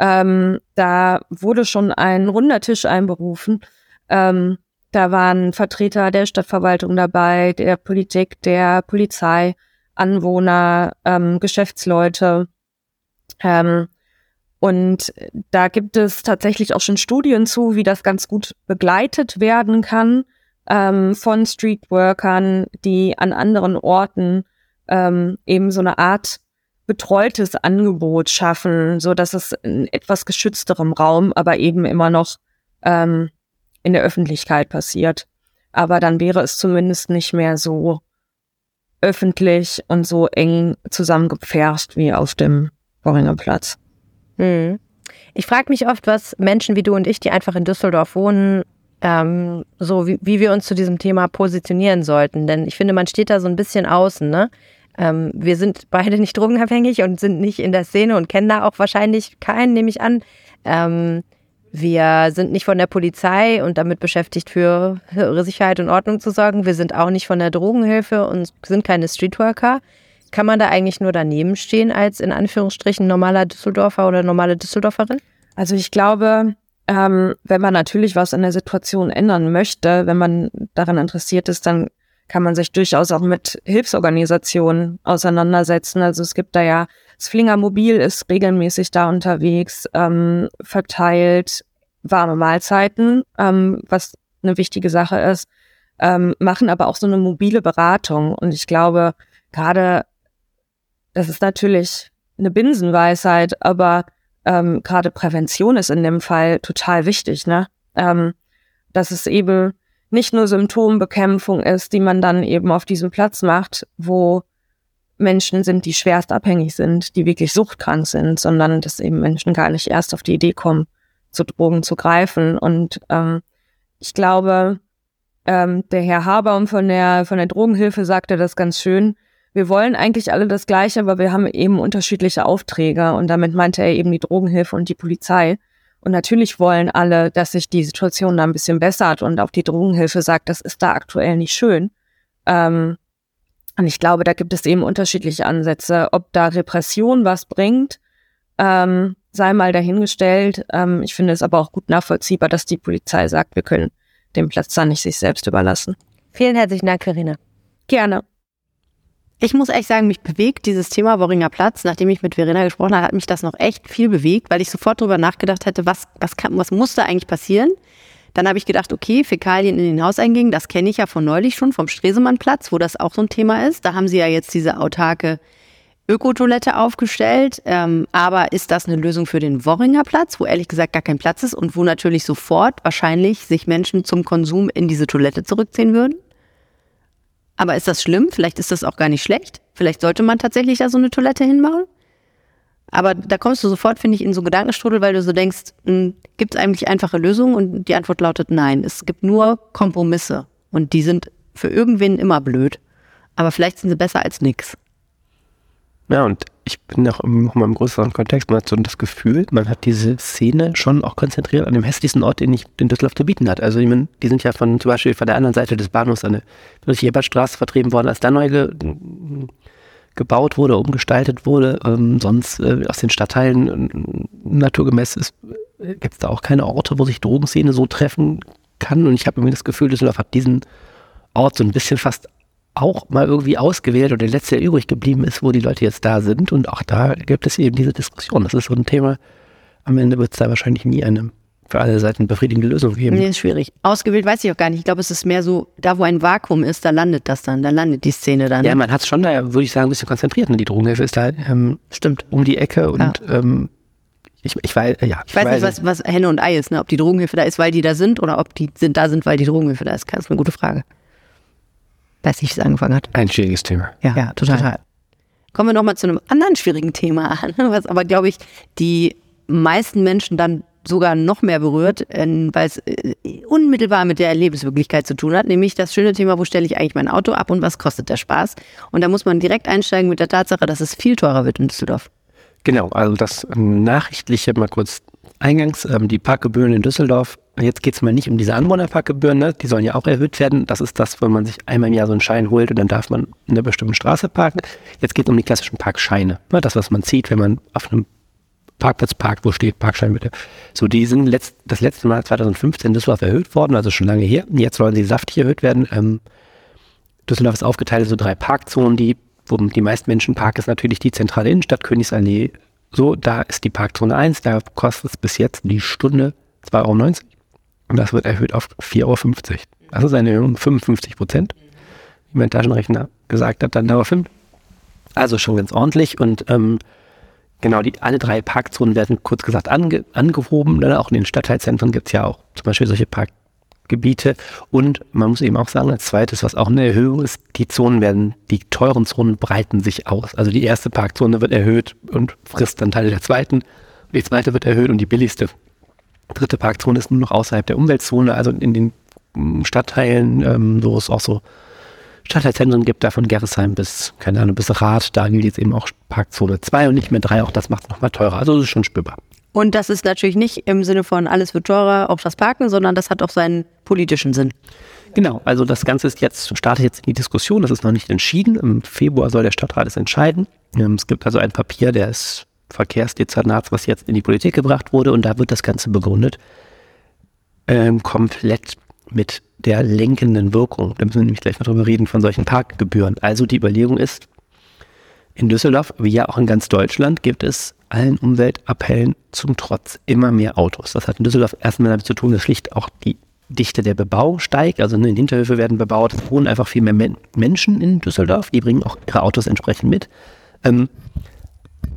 Ähm, da wurde schon ein runder Tisch einberufen. Ähm, da waren Vertreter der Stadtverwaltung dabei, der Politik, der Polizei, Anwohner, ähm, Geschäftsleute. Ähm, und da gibt es tatsächlich auch schon Studien zu, wie das ganz gut begleitet werden kann ähm, von Streetworkern, die an anderen Orten ähm, eben so eine Art betreutes Angebot schaffen, so dass es in etwas geschützterem Raum, aber eben immer noch ähm, in der Öffentlichkeit passiert. Aber dann wäre es zumindest nicht mehr so öffentlich und so eng zusammengepfercht wie auf dem Boringer Platz. Hm. Ich frage mich oft, was Menschen wie du und ich, die einfach in Düsseldorf wohnen, ähm, so wie, wie wir uns zu diesem Thema positionieren sollten. Denn ich finde, man steht da so ein bisschen außen, ne? Ähm, wir sind beide nicht drogenabhängig und sind nicht in der Szene und kennen da auch wahrscheinlich keinen, nehme ich an. Ähm, wir sind nicht von der Polizei und damit beschäftigt, für Sicherheit und Ordnung zu sorgen. Wir sind auch nicht von der Drogenhilfe und sind keine Streetworker. Kann man da eigentlich nur daneben stehen als in Anführungsstrichen normaler Düsseldorfer oder normale Düsseldorferin? Also ich glaube, ähm, wenn man natürlich was in der Situation ändern möchte, wenn man daran interessiert ist, dann kann man sich durchaus auch mit Hilfsorganisationen auseinandersetzen. Also es gibt da ja, das Flinger Mobil ist regelmäßig da unterwegs, ähm, verteilt warme Mahlzeiten, ähm, was eine wichtige Sache ist, ähm, machen aber auch so eine mobile Beratung. Und ich glaube, gerade, das ist natürlich eine Binsenweisheit, aber ähm, gerade Prävention ist in dem Fall total wichtig, ne? Ähm, dass es eben nicht nur Symptombekämpfung ist, die man dann eben auf diesem Platz macht, wo Menschen sind, die schwerst abhängig sind, die wirklich suchtkrank sind, sondern dass eben Menschen gar nicht erst auf die Idee kommen, zu Drogen zu greifen. Und ähm, ich glaube, ähm, der Herr Habaum von der von der Drogenhilfe sagte das ganz schön. Wir wollen eigentlich alle das Gleiche, aber wir haben eben unterschiedliche Aufträge. Und damit meinte er eben die Drogenhilfe und die Polizei. Und natürlich wollen alle, dass sich die Situation da ein bisschen bessert und auch die Drogenhilfe sagt, das ist da aktuell nicht schön. Ähm, und ich glaube, da gibt es eben unterschiedliche Ansätze. Ob da Repression was bringt, ähm, sei mal dahingestellt. Ähm, ich finde es aber auch gut nachvollziehbar, dass die Polizei sagt, wir können den Platz da nicht sich selbst überlassen. Vielen herzlichen Dank, Karina. Gerne. Ich muss echt sagen, mich bewegt dieses Thema Worringer Platz. Nachdem ich mit Verena gesprochen habe, hat mich das noch echt viel bewegt, weil ich sofort darüber nachgedacht hätte, was, was, kann, was muss da eigentlich passieren? Dann habe ich gedacht, okay, Fäkalien in den Hauseingängen, das kenne ich ja von neulich schon vom Stresemannplatz, wo das auch so ein Thema ist. Da haben sie ja jetzt diese autarke Ökotoilette aufgestellt. Ähm, aber ist das eine Lösung für den Worringer Platz, wo ehrlich gesagt gar kein Platz ist und wo natürlich sofort wahrscheinlich sich Menschen zum Konsum in diese Toilette zurückziehen würden? Aber ist das schlimm? Vielleicht ist das auch gar nicht schlecht. Vielleicht sollte man tatsächlich da so eine Toilette hinbauen. Aber da kommst du sofort, finde ich, in so Gedankenstrudel, weil du so denkst, hm, gibt es eigentlich einfache Lösungen? Und die Antwort lautet nein. Es gibt nur Kompromisse. Und die sind für irgendwen immer blöd. Aber vielleicht sind sie besser als nix. Ja, und ich bin auch im, noch mal im größeren Kontext, man hat so das Gefühl, man hat diese Szene schon auch konzentriert an dem hässlichsten Ort, den ich in Düsseldorf zu bieten hat. Also die, die sind ja von zum Beispiel von der anderen Seite des Bahnhofs an eine Ebertstraße vertrieben worden, als da neu ge, gebaut wurde, umgestaltet wurde. Ähm, sonst äh, aus den Stadtteilen äh, naturgemäß äh, gibt es da auch keine Orte, wo sich Drogenszene so treffen kann. Und ich habe irgendwie das Gefühl, Düsseldorf hat diesen Ort so ein bisschen fast auch mal irgendwie ausgewählt oder der letzte, der übrig geblieben ist, wo die Leute jetzt da sind. Und auch da gibt es eben diese Diskussion. Das ist so ein Thema. Am Ende wird es da wahrscheinlich nie eine für alle Seiten befriedigende Lösung geben. Nee, ist schwierig. Ausgewählt weiß ich auch gar nicht. Ich glaube, es ist mehr so, da wo ein Vakuum ist, da landet das dann, da landet die Szene dann. Ja, man hat es schon da, würde ich sagen, ein bisschen konzentriert. Ne? Die Drogenhilfe ist da ähm, Stimmt. um die Ecke und Ja. ähm, ich, ich weiß, ja. Ich weiß nicht, was, was Henne und Ei ist, ne? ob die Drogenhilfe da ist, weil die da sind oder ob die sind, da sind, weil die Drogenhilfe da ist. Das ist eine gute Frage. Weiß nicht, wie es angefangen hat. Ein schwieriges Thema. Ja, total. Kommen wir nochmal zu einem anderen schwierigen Thema an, [LAUGHS] was aber, glaube ich, die meisten Menschen dann sogar noch mehr berührt, äh, weil es äh, unmittelbar mit der Lebenswirklichkeit zu tun hat, nämlich das schöne Thema, wo stelle ich eigentlich mein Auto ab und was kostet der Spaß? Und da muss man direkt einsteigen mit der Tatsache, dass es viel teurer wird in Düsseldorf. Genau, also das ähm, Nachrichtliche mal kurz eingangs, ähm, die Parkgebühren in Düsseldorf. Jetzt geht es mal nicht um diese Anwohnerparkgebühren, ne? die sollen ja auch erhöht werden. Das ist das, wenn man sich einmal im Jahr so einen Schein holt und dann darf man in einer bestimmten Straße parken. Jetzt geht es um die klassischen Parkscheine, ne? das, was man zieht, wenn man auf einem Parkplatz parkt, wo steht Parkschein bitte. So, die sind letzt, das letzte Mal 2015 in Düsseldorf erhöht worden, also schon lange her. Jetzt sollen sie saftig erhöht werden. Ähm, Düsseldorf ist aufgeteilt in so drei Parkzonen, die, wo die meisten Menschen parken, ist natürlich die zentrale Innenstadt, Königsallee. So, da ist die Parkzone 1, da kostet es bis jetzt die Stunde 2,90 Euro. Und das wird erhöht auf 4,50 Euro. Das ist eine Erhöhung um 55 Prozent. Wie mein Taschenrechner gesagt hat, dann Dauer 5. Also schon ganz ordentlich. Und ähm, genau, die, alle drei Parkzonen werden kurz gesagt ange, angehoben. Ne? Auch in den Stadtteilzentren gibt es ja auch zum Beispiel solche Parkgebiete. Und man muss eben auch sagen, als zweites, was auch eine Erhöhung ist, die Zonen werden, die teuren Zonen breiten sich aus. Also die erste Parkzone wird erhöht und frisst dann Teile der zweiten. Die zweite wird erhöht und die billigste dritte Parkzone ist nur noch außerhalb der Umweltzone, also in den mm, Stadtteilen, ähm, wo es auch so Stadtteilzentren gibt, da von Gerresheim bis, keine Ahnung, bis Rath, da gilt jetzt eben auch Parkzone 2 und nicht mehr 3, auch das macht es nochmal teurer. Also es ist schon spürbar. Und das ist natürlich nicht im Sinne von alles wird teurer, auch das Parken, sondern das hat auch seinen politischen Sinn. Genau, also das Ganze ist jetzt, startet jetzt in die Diskussion, das ist noch nicht entschieden. Im Februar soll der Stadtrat es entscheiden. Ähm, Es gibt also ein Papier des Verkehrsdezernats, was jetzt in die Politik gebracht wurde und da wird das Ganze begründet. Ähm, komplett mit der lenkenden Wirkung. Da müssen wir nämlich gleich noch drüber reden von solchen Parkgebühren. Also die Überlegung ist, in Düsseldorf, wie ja auch in ganz Deutschland, gibt es allen Umweltappellen zum Trotz immer mehr Autos. Das hat in Düsseldorf erstmal damit zu tun, dass schlicht auch die Dichte der Bebauung steigt. Also ne, in Hinterhöfe werden bebaut, es wohnen einfach viel mehr Men Menschen in Düsseldorf, die bringen auch ihre Autos entsprechend mit. Ähm,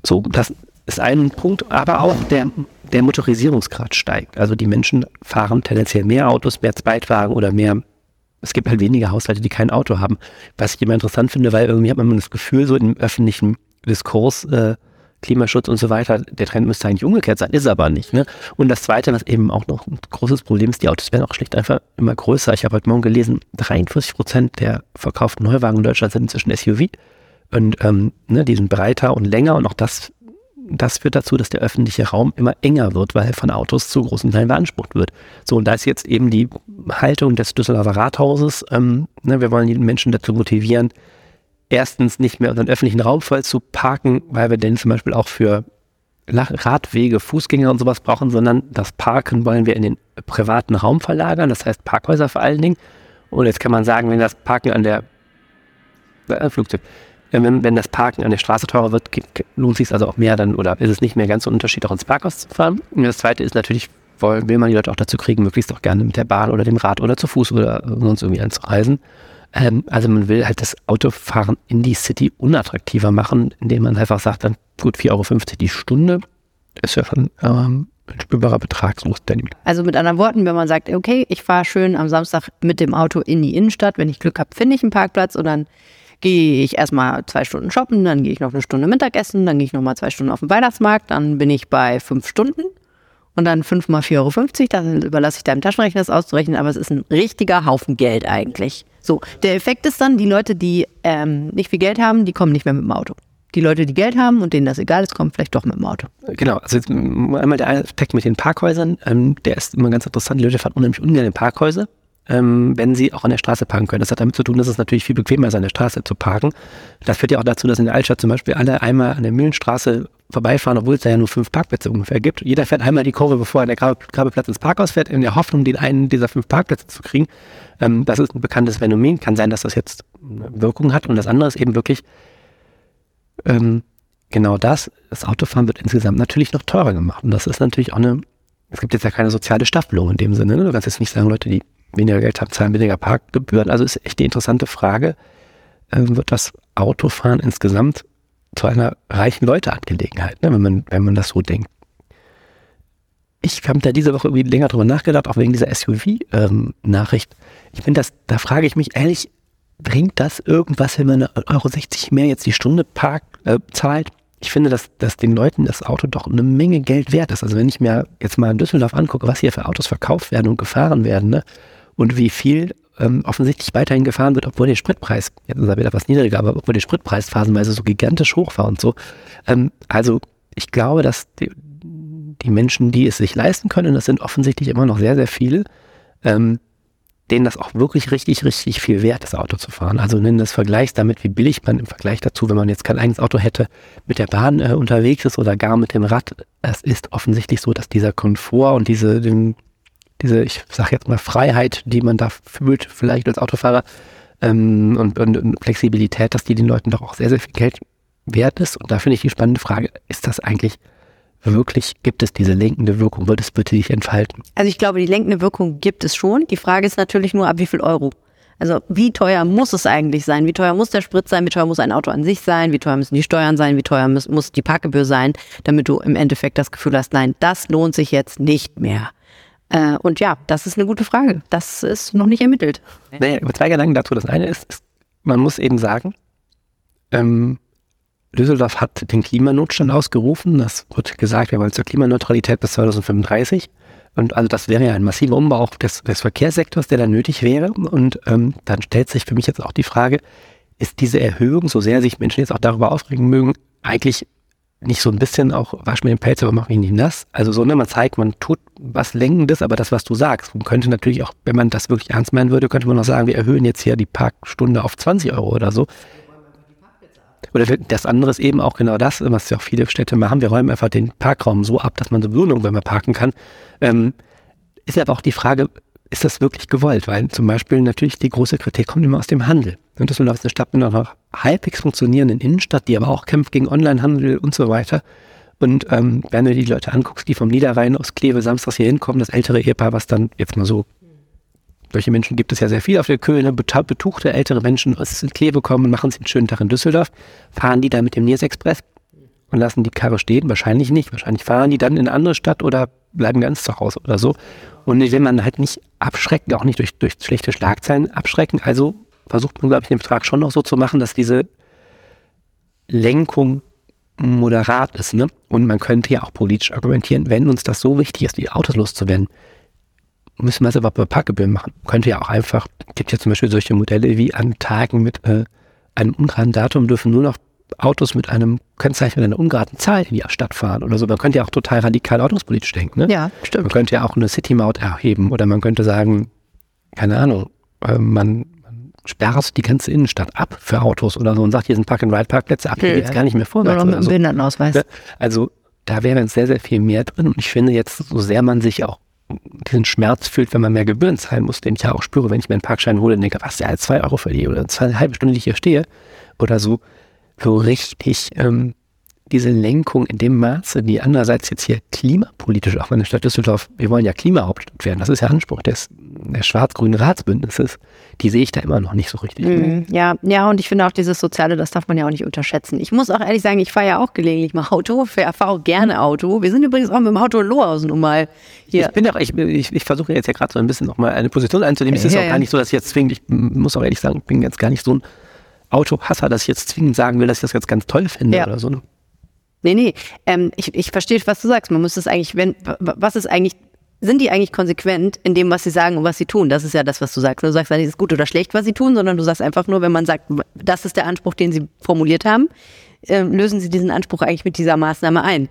so, das ist ein Punkt, aber auch der, der Motorisierungsgrad steigt. Also die Menschen fahren tendenziell mehr Autos, mehr Zweitwagen oder mehr. Es gibt halt weniger Haushalte, die kein Auto haben. Was ich immer interessant finde, weil irgendwie hat man das Gefühl, so im öffentlichen Diskurs, äh, Klimaschutz und so weiter, der Trend müsste eigentlich umgekehrt sein, ist aber nicht. Ne? Und das Zweite, was eben auch noch ein großes Problem ist, die Autos werden auch schlicht einfach immer größer. Ich habe heute Morgen gelesen, 43 Prozent der verkauften Neuwagen in Deutschland sind inzwischen SUV. Und ähm, ne, die sind breiter und länger und auch das, das führt dazu, dass der öffentliche Raum immer enger wird, weil von Autos zu großen Teilen beansprucht wird. So, und da ist jetzt eben die Haltung des Düsseldorfer Rathauses, ähm, ne, wir wollen die Menschen dazu motivieren, erstens nicht mehr unseren öffentlichen Raum voll zu parken, weil wir den zum Beispiel auch für Radwege, Fußgänger und sowas brauchen, sondern das Parken wollen wir in den privaten Raum verlagern, das heißt Parkhäuser vor allen Dingen. Und jetzt kann man sagen, wenn das Parken an der äh, Flugzeug, wenn, wenn das Parken an der Straße teurer wird, lohnt sich also auch mehr dann oder ist es nicht mehr ganz so ein Unterschied, auch ins Parkhaus zu fahren. Und das zweite ist natürlich, will man die Leute auch dazu kriegen, möglichst auch gerne mit der Bahn oder dem Rad oder zu Fuß oder sonst irgendwie anzureisen. Ähm, also man will halt das Autofahren in die City unattraktiver machen, indem man einfach sagt, dann gut 4,50 Euro die Stunde. Ist ja schon ähm, ein spürbarer Betrag. So also mit anderen Worten, wenn man sagt, okay, ich fahre schön am Samstag mit dem Auto in die Innenstadt, wenn ich Glück habe, finde ich einen Parkplatz und dann gehe ich erstmal zwei Stunden shoppen, dann gehe ich noch eine Stunde Mittagessen, dann gehe ich nochmal zwei Stunden auf den Weihnachtsmarkt, dann bin ich bei fünf Stunden und dann 5 mal 4,50 Euro. Das überlasse ich deinem Taschenrechner, das auszurechnen, aber es ist ein richtiger Haufen Geld eigentlich. So, der Effekt ist dann, die Leute, die ähm, nicht viel Geld haben, die kommen nicht mehr mit dem Auto. Die Leute, die Geld haben und denen das egal ist, kommen vielleicht doch mit dem Auto. Genau, also jetzt einmal der Aspekt mit den Parkhäusern, ähm, der ist immer ganz interessant. Die Leute fahren unheimlich ungern in Parkhäuser, ähm, wenn sie auch an der Straße parken können. Das hat damit zu tun, dass es natürlich viel bequemer ist, an der Straße zu parken. Das führt ja auch dazu, dass in der Altstadt zum Beispiel alle einmal an der Mühlenstraße vorbeifahren, obwohl es da ja nur fünf Parkplätze ungefähr gibt. Jeder fährt einmal die Kurve, bevor er an der Grabeplatz ins Parkhaus fährt, in der Hoffnung, den einen dieser fünf Parkplätze zu kriegen. Ähm, das ist ein bekanntes Phänomen. Kann sein, dass das jetzt Wirkung hat. Und das andere ist eben wirklich ähm, genau das. Das Autofahren wird insgesamt natürlich noch teurer gemacht. Und das ist natürlich auch eine, es gibt jetzt ja keine soziale Staffelung in dem Sinne. Ne? Du kannst jetzt nicht sagen, Leute, die weniger Geld haben, zahlen weniger Parkgebühren. Also ist echt die interessante Frage, ähm, wird das Autofahren insgesamt zu einer reichen Leute-Angelegenheit, ne, wenn, man, wenn man das so denkt. Ich habe da diese Woche irgendwie länger drüber nachgedacht, auch wegen dieser SUV-Nachricht. Ähm, ich finde das, da frage ich mich ehrlich, bringt das irgendwas, wenn man eine Euro 60 mehr jetzt die Stunde Park äh, zahlt? Ich finde, dass, dass den Leuten das Auto doch eine Menge Geld wert ist. Also wenn ich mir jetzt mal in Düsseldorf angucke, was hier für Autos verkauft werden und gefahren werden, ne? Und wie viel ähm, offensichtlich weiterhin gefahren wird, obwohl der Spritpreis, jetzt ist er wieder was niedriger, aber obwohl der Spritpreis phasenweise so gigantisch hoch war und so. Ähm, also ich glaube, dass die, die, Menschen, die es sich leisten können, das sind offensichtlich immer noch sehr, sehr viele, ähm, denen das auch wirklich richtig, richtig viel wert ist, Auto zu fahren. Also nennen das Vergleichs damit, wie billig man im Vergleich dazu, wenn man jetzt kein eigenes Auto hätte, mit der Bahn äh, unterwegs ist oder gar mit dem Rad. Es ist offensichtlich so, dass dieser Komfort und diese, den, diese, ich sage jetzt mal, Freiheit, die man da fühlt, vielleicht als Autofahrer ähm, und, und, und, Flexibilität, dass die den Leuten doch auch sehr, sehr viel Geld wert ist. Und da finde ich die spannende Frage, ist das eigentlich wirklich, gibt es diese lenkende Wirkung? Wird es bitte sich entfalten? Also ich glaube, die lenkende Wirkung gibt es schon. Die Frage ist natürlich nur, ab wie viel Euro? Also wie teuer muss es eigentlich sein? Wie teuer muss der Sprit sein? Wie teuer muss ein Auto an sich sein? Wie teuer müssen die Steuern sein? Wie teuer muss, muss die Parkgebühr sein? Damit du im Endeffekt das Gefühl hast, nein, das lohnt sich jetzt nicht mehr. Äh, und ja, das ist eine gute Frage. Das ist noch nicht ermittelt. Naja, zwei Gedanken dazu. Das eine ist, ist man muss eben sagen, ähm, Düsseldorf hat den Klimanotstand ausgerufen. Das wird gesagt, wir wollen zur Klimaneutralität bis 2035. Und also das wäre ja ein massiver Umbau auch des, des Verkehrssektors, der da nötig wäre. Und ähm, dann stellt sich für mich jetzt auch die Frage, ist diese Erhöhung, so sehr sich Menschen jetzt auch darüber aufregen mögen, eigentlich nicht so ein bisschen auch, wasch mir den Pelz, aber mach mich nicht nass. Also so, ne, man zeigt, man tut was Lenkendes, aber das, was du sagst, man könnte natürlich auch, wenn man das wirklich ernst meinen würde, könnte man auch sagen, wir erhöhen jetzt hier die Parkstunde auf 20 Euro oder so. Oder das andere ist eben auch genau das, was ja auch viele Städte machen, wir räumen einfach den Parkraum so ab, dass man sowieso nirgendwo mehr parken kann. Ähm, ist ja aber auch die Frage, ist das wirklich gewollt? Weil zum Beispiel natürlich die große Kritik kommt immer aus dem Handel. Und das ist eine Stadt mit einer halbwegs funktionierenden Innenstadt, die aber auch kämpft gegen Onlinehandel und so weiter. Und ähm, wenn du die Leute anguckst, die vom Niederrhein aus Kleve samstags hier hinkommen, das ältere Ehepaar, was dann jetzt mal so, solche Menschen gibt es ja sehr viel auf der Köln, betuchte ältere Menschen aus Kleve kommen machen sich einen schönen Tag in Düsseldorf, fahren die dann mit dem Niers Express und lassen die Karre stehen? Wahrscheinlich nicht. Wahrscheinlich fahren die dann in eine andere Stadt oder bleiben ganz zu Hause oder so. Und will man halt nicht abschrecken, auch nicht durch, durch schlechte Schlagzeilen abschrecken. Also versucht man, glaube ich, den Betrag schon noch so zu machen, dass diese Lenkung moderat ist. Ne? Und man könnte ja auch politisch argumentieren, wenn uns das so wichtig ist, die Autos loszuwerden, müssen wir es aber bei Parkgebühren machen. Könnte ja auch einfach, gibt ja zum Beispiel solche Modelle wie an Tagen mit äh, einem ungeraden Datum dürfen nur noch Autos mit einem Kennzeichen einer ungeraden Zahl in die Stadt fahren oder so. Man könnte ja auch total radikal ordnungspolitisch denken. Ne? Ja, stimmt. Man könnte ja auch eine City-Maut erheben oder man könnte sagen, keine Ahnung, äh, man, sperrt die ganze Innenstadt ab für Autos oder so und sagt, hier sind Park-and-Ride-Parkplätze ab, hier Ja. geht's gar nicht mehr vorwärts. mit Oder dem so. Behindertenausweis. Ne? Also da wäre jetzt sehr, sehr viel mehr drin. Und ich finde jetzt, so sehr man sich auch diesen Schmerz fühlt, wenn man mehr Gebühren zahlen muss, den ich ja auch spüre, wenn ich mir einen Parkschein hole und denke, was, ja, zwei Euro verliere oder zwei, halbe Stunde, die ich hier stehe oder so, so richtig ähm, diese Lenkung in dem Maße, die andererseits jetzt hier klimapolitisch, auch wenn die Stadt Düsseldorf, wir wollen ja Klimahauptstadt werden, das ist ja Anspruch des, des schwarz-grünen Ratsbündnisses, die sehe ich da immer noch nicht so richtig. Mhm. Ja, ja, und ich finde auch dieses Soziale, das darf man ja auch nicht unterschätzen. Ich muss auch ehrlich sagen, ich fahre ja auch gelegentlich mal Auto, fahre auch gerne Auto. Wir sind übrigens auch mit dem Auto in Lohausen um mal hier. Ich bin ja auch, ich, ich, ich versuche jetzt ja gerade so ein bisschen nochmal eine Position einzunehmen. Es ist Ja, auch ja. gar nicht so, dass ich jetzt zwingend, ich muss auch ehrlich sagen, ich bin jetzt gar nicht so ein Autohasser, ich jetzt zwingend sagen will, dass ich das jetzt ganz toll finde Ja. oder so. Nee, nee, ähm, ich, ich verstehe, was du sagst. Man muss das eigentlich, wenn, wa- was ist eigentlich, sind die eigentlich konsequent in dem, was sie sagen und was sie tun? Das ist ja das, was du sagst. Du sagst ja nicht, es ist gut oder schlecht, was sie tun, sondern du sagst einfach nur, wenn man sagt, das ist der Anspruch, den sie formuliert haben, ähm, lösen sie diesen Anspruch eigentlich mit dieser Maßnahme ein.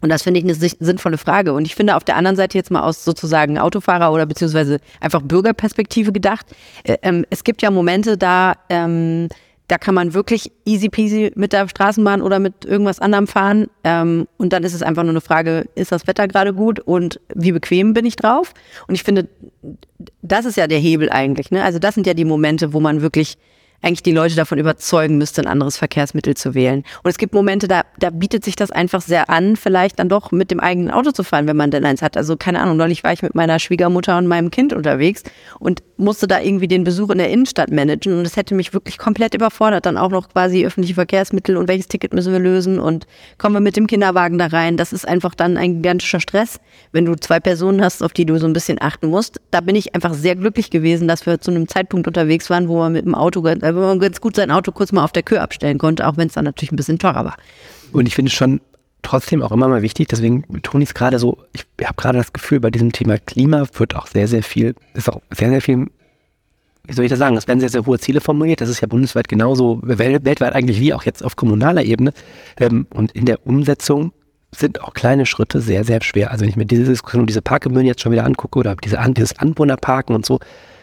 Und das finde ich eine sinnvolle Frage. Und ich finde auf der anderen Seite jetzt mal aus sozusagen Autofahrer oder beziehungsweise einfach Bürgerperspektive gedacht, äh, ähm, es gibt ja Momente, da, ähm, da kann man wirklich easy peasy mit der Straßenbahn oder mit irgendwas anderem fahren. Ähm, und dann ist es einfach nur eine Frage, ist das Wetter gerade gut und wie bequem bin ich drauf? Und ich finde, das ist ja der Hebel eigentlich. Ne? Also das sind ja die Momente, wo man wirklich eigentlich die Leute davon überzeugen müsste, ein anderes Verkehrsmittel zu wählen. Und es gibt Momente, da, da bietet sich das einfach sehr an, vielleicht dann doch mit dem eigenen Auto zu fahren, wenn man denn eins hat. Also keine Ahnung, neulich war ich mit meiner Schwiegermutter und meinem Kind unterwegs und musste da irgendwie den Besuch in der Innenstadt managen und es hätte mich wirklich komplett überfordert, dann auch noch quasi öffentliche Verkehrsmittel und welches Ticket müssen wir lösen und kommen wir mit dem Kinderwagen da rein. Das ist einfach dann ein gigantischer Stress, wenn du zwei Personen hast, auf die du so ein bisschen achten musst. Da bin ich einfach sehr glücklich gewesen, dass wir zu einem Zeitpunkt unterwegs waren, wo man mit dem Auto, wo man ganz gut sein Auto kurz mal auf der Kür abstellen konnte, auch wenn es dann natürlich ein bisschen teurer war. Und ich finde es schon trotzdem auch immer mal wichtig, deswegen betone ich es gerade so, ich habe gerade das Gefühl, bei diesem Thema Klima wird auch sehr, sehr viel, ist auch sehr, sehr viel, wie soll ich das sagen, es werden sehr, sehr hohe Ziele formuliert, das ist ja bundesweit genauso, wel- weltweit eigentlich wie auch jetzt auf kommunaler Ebene. Ähm, und in der Umsetzung sind auch kleine Schritte sehr, sehr schwer. Also wenn ich mir diese Diskussion, diese Parkgebühren jetzt schon wieder angucke oder diese, dieses Anwohnerparken und so,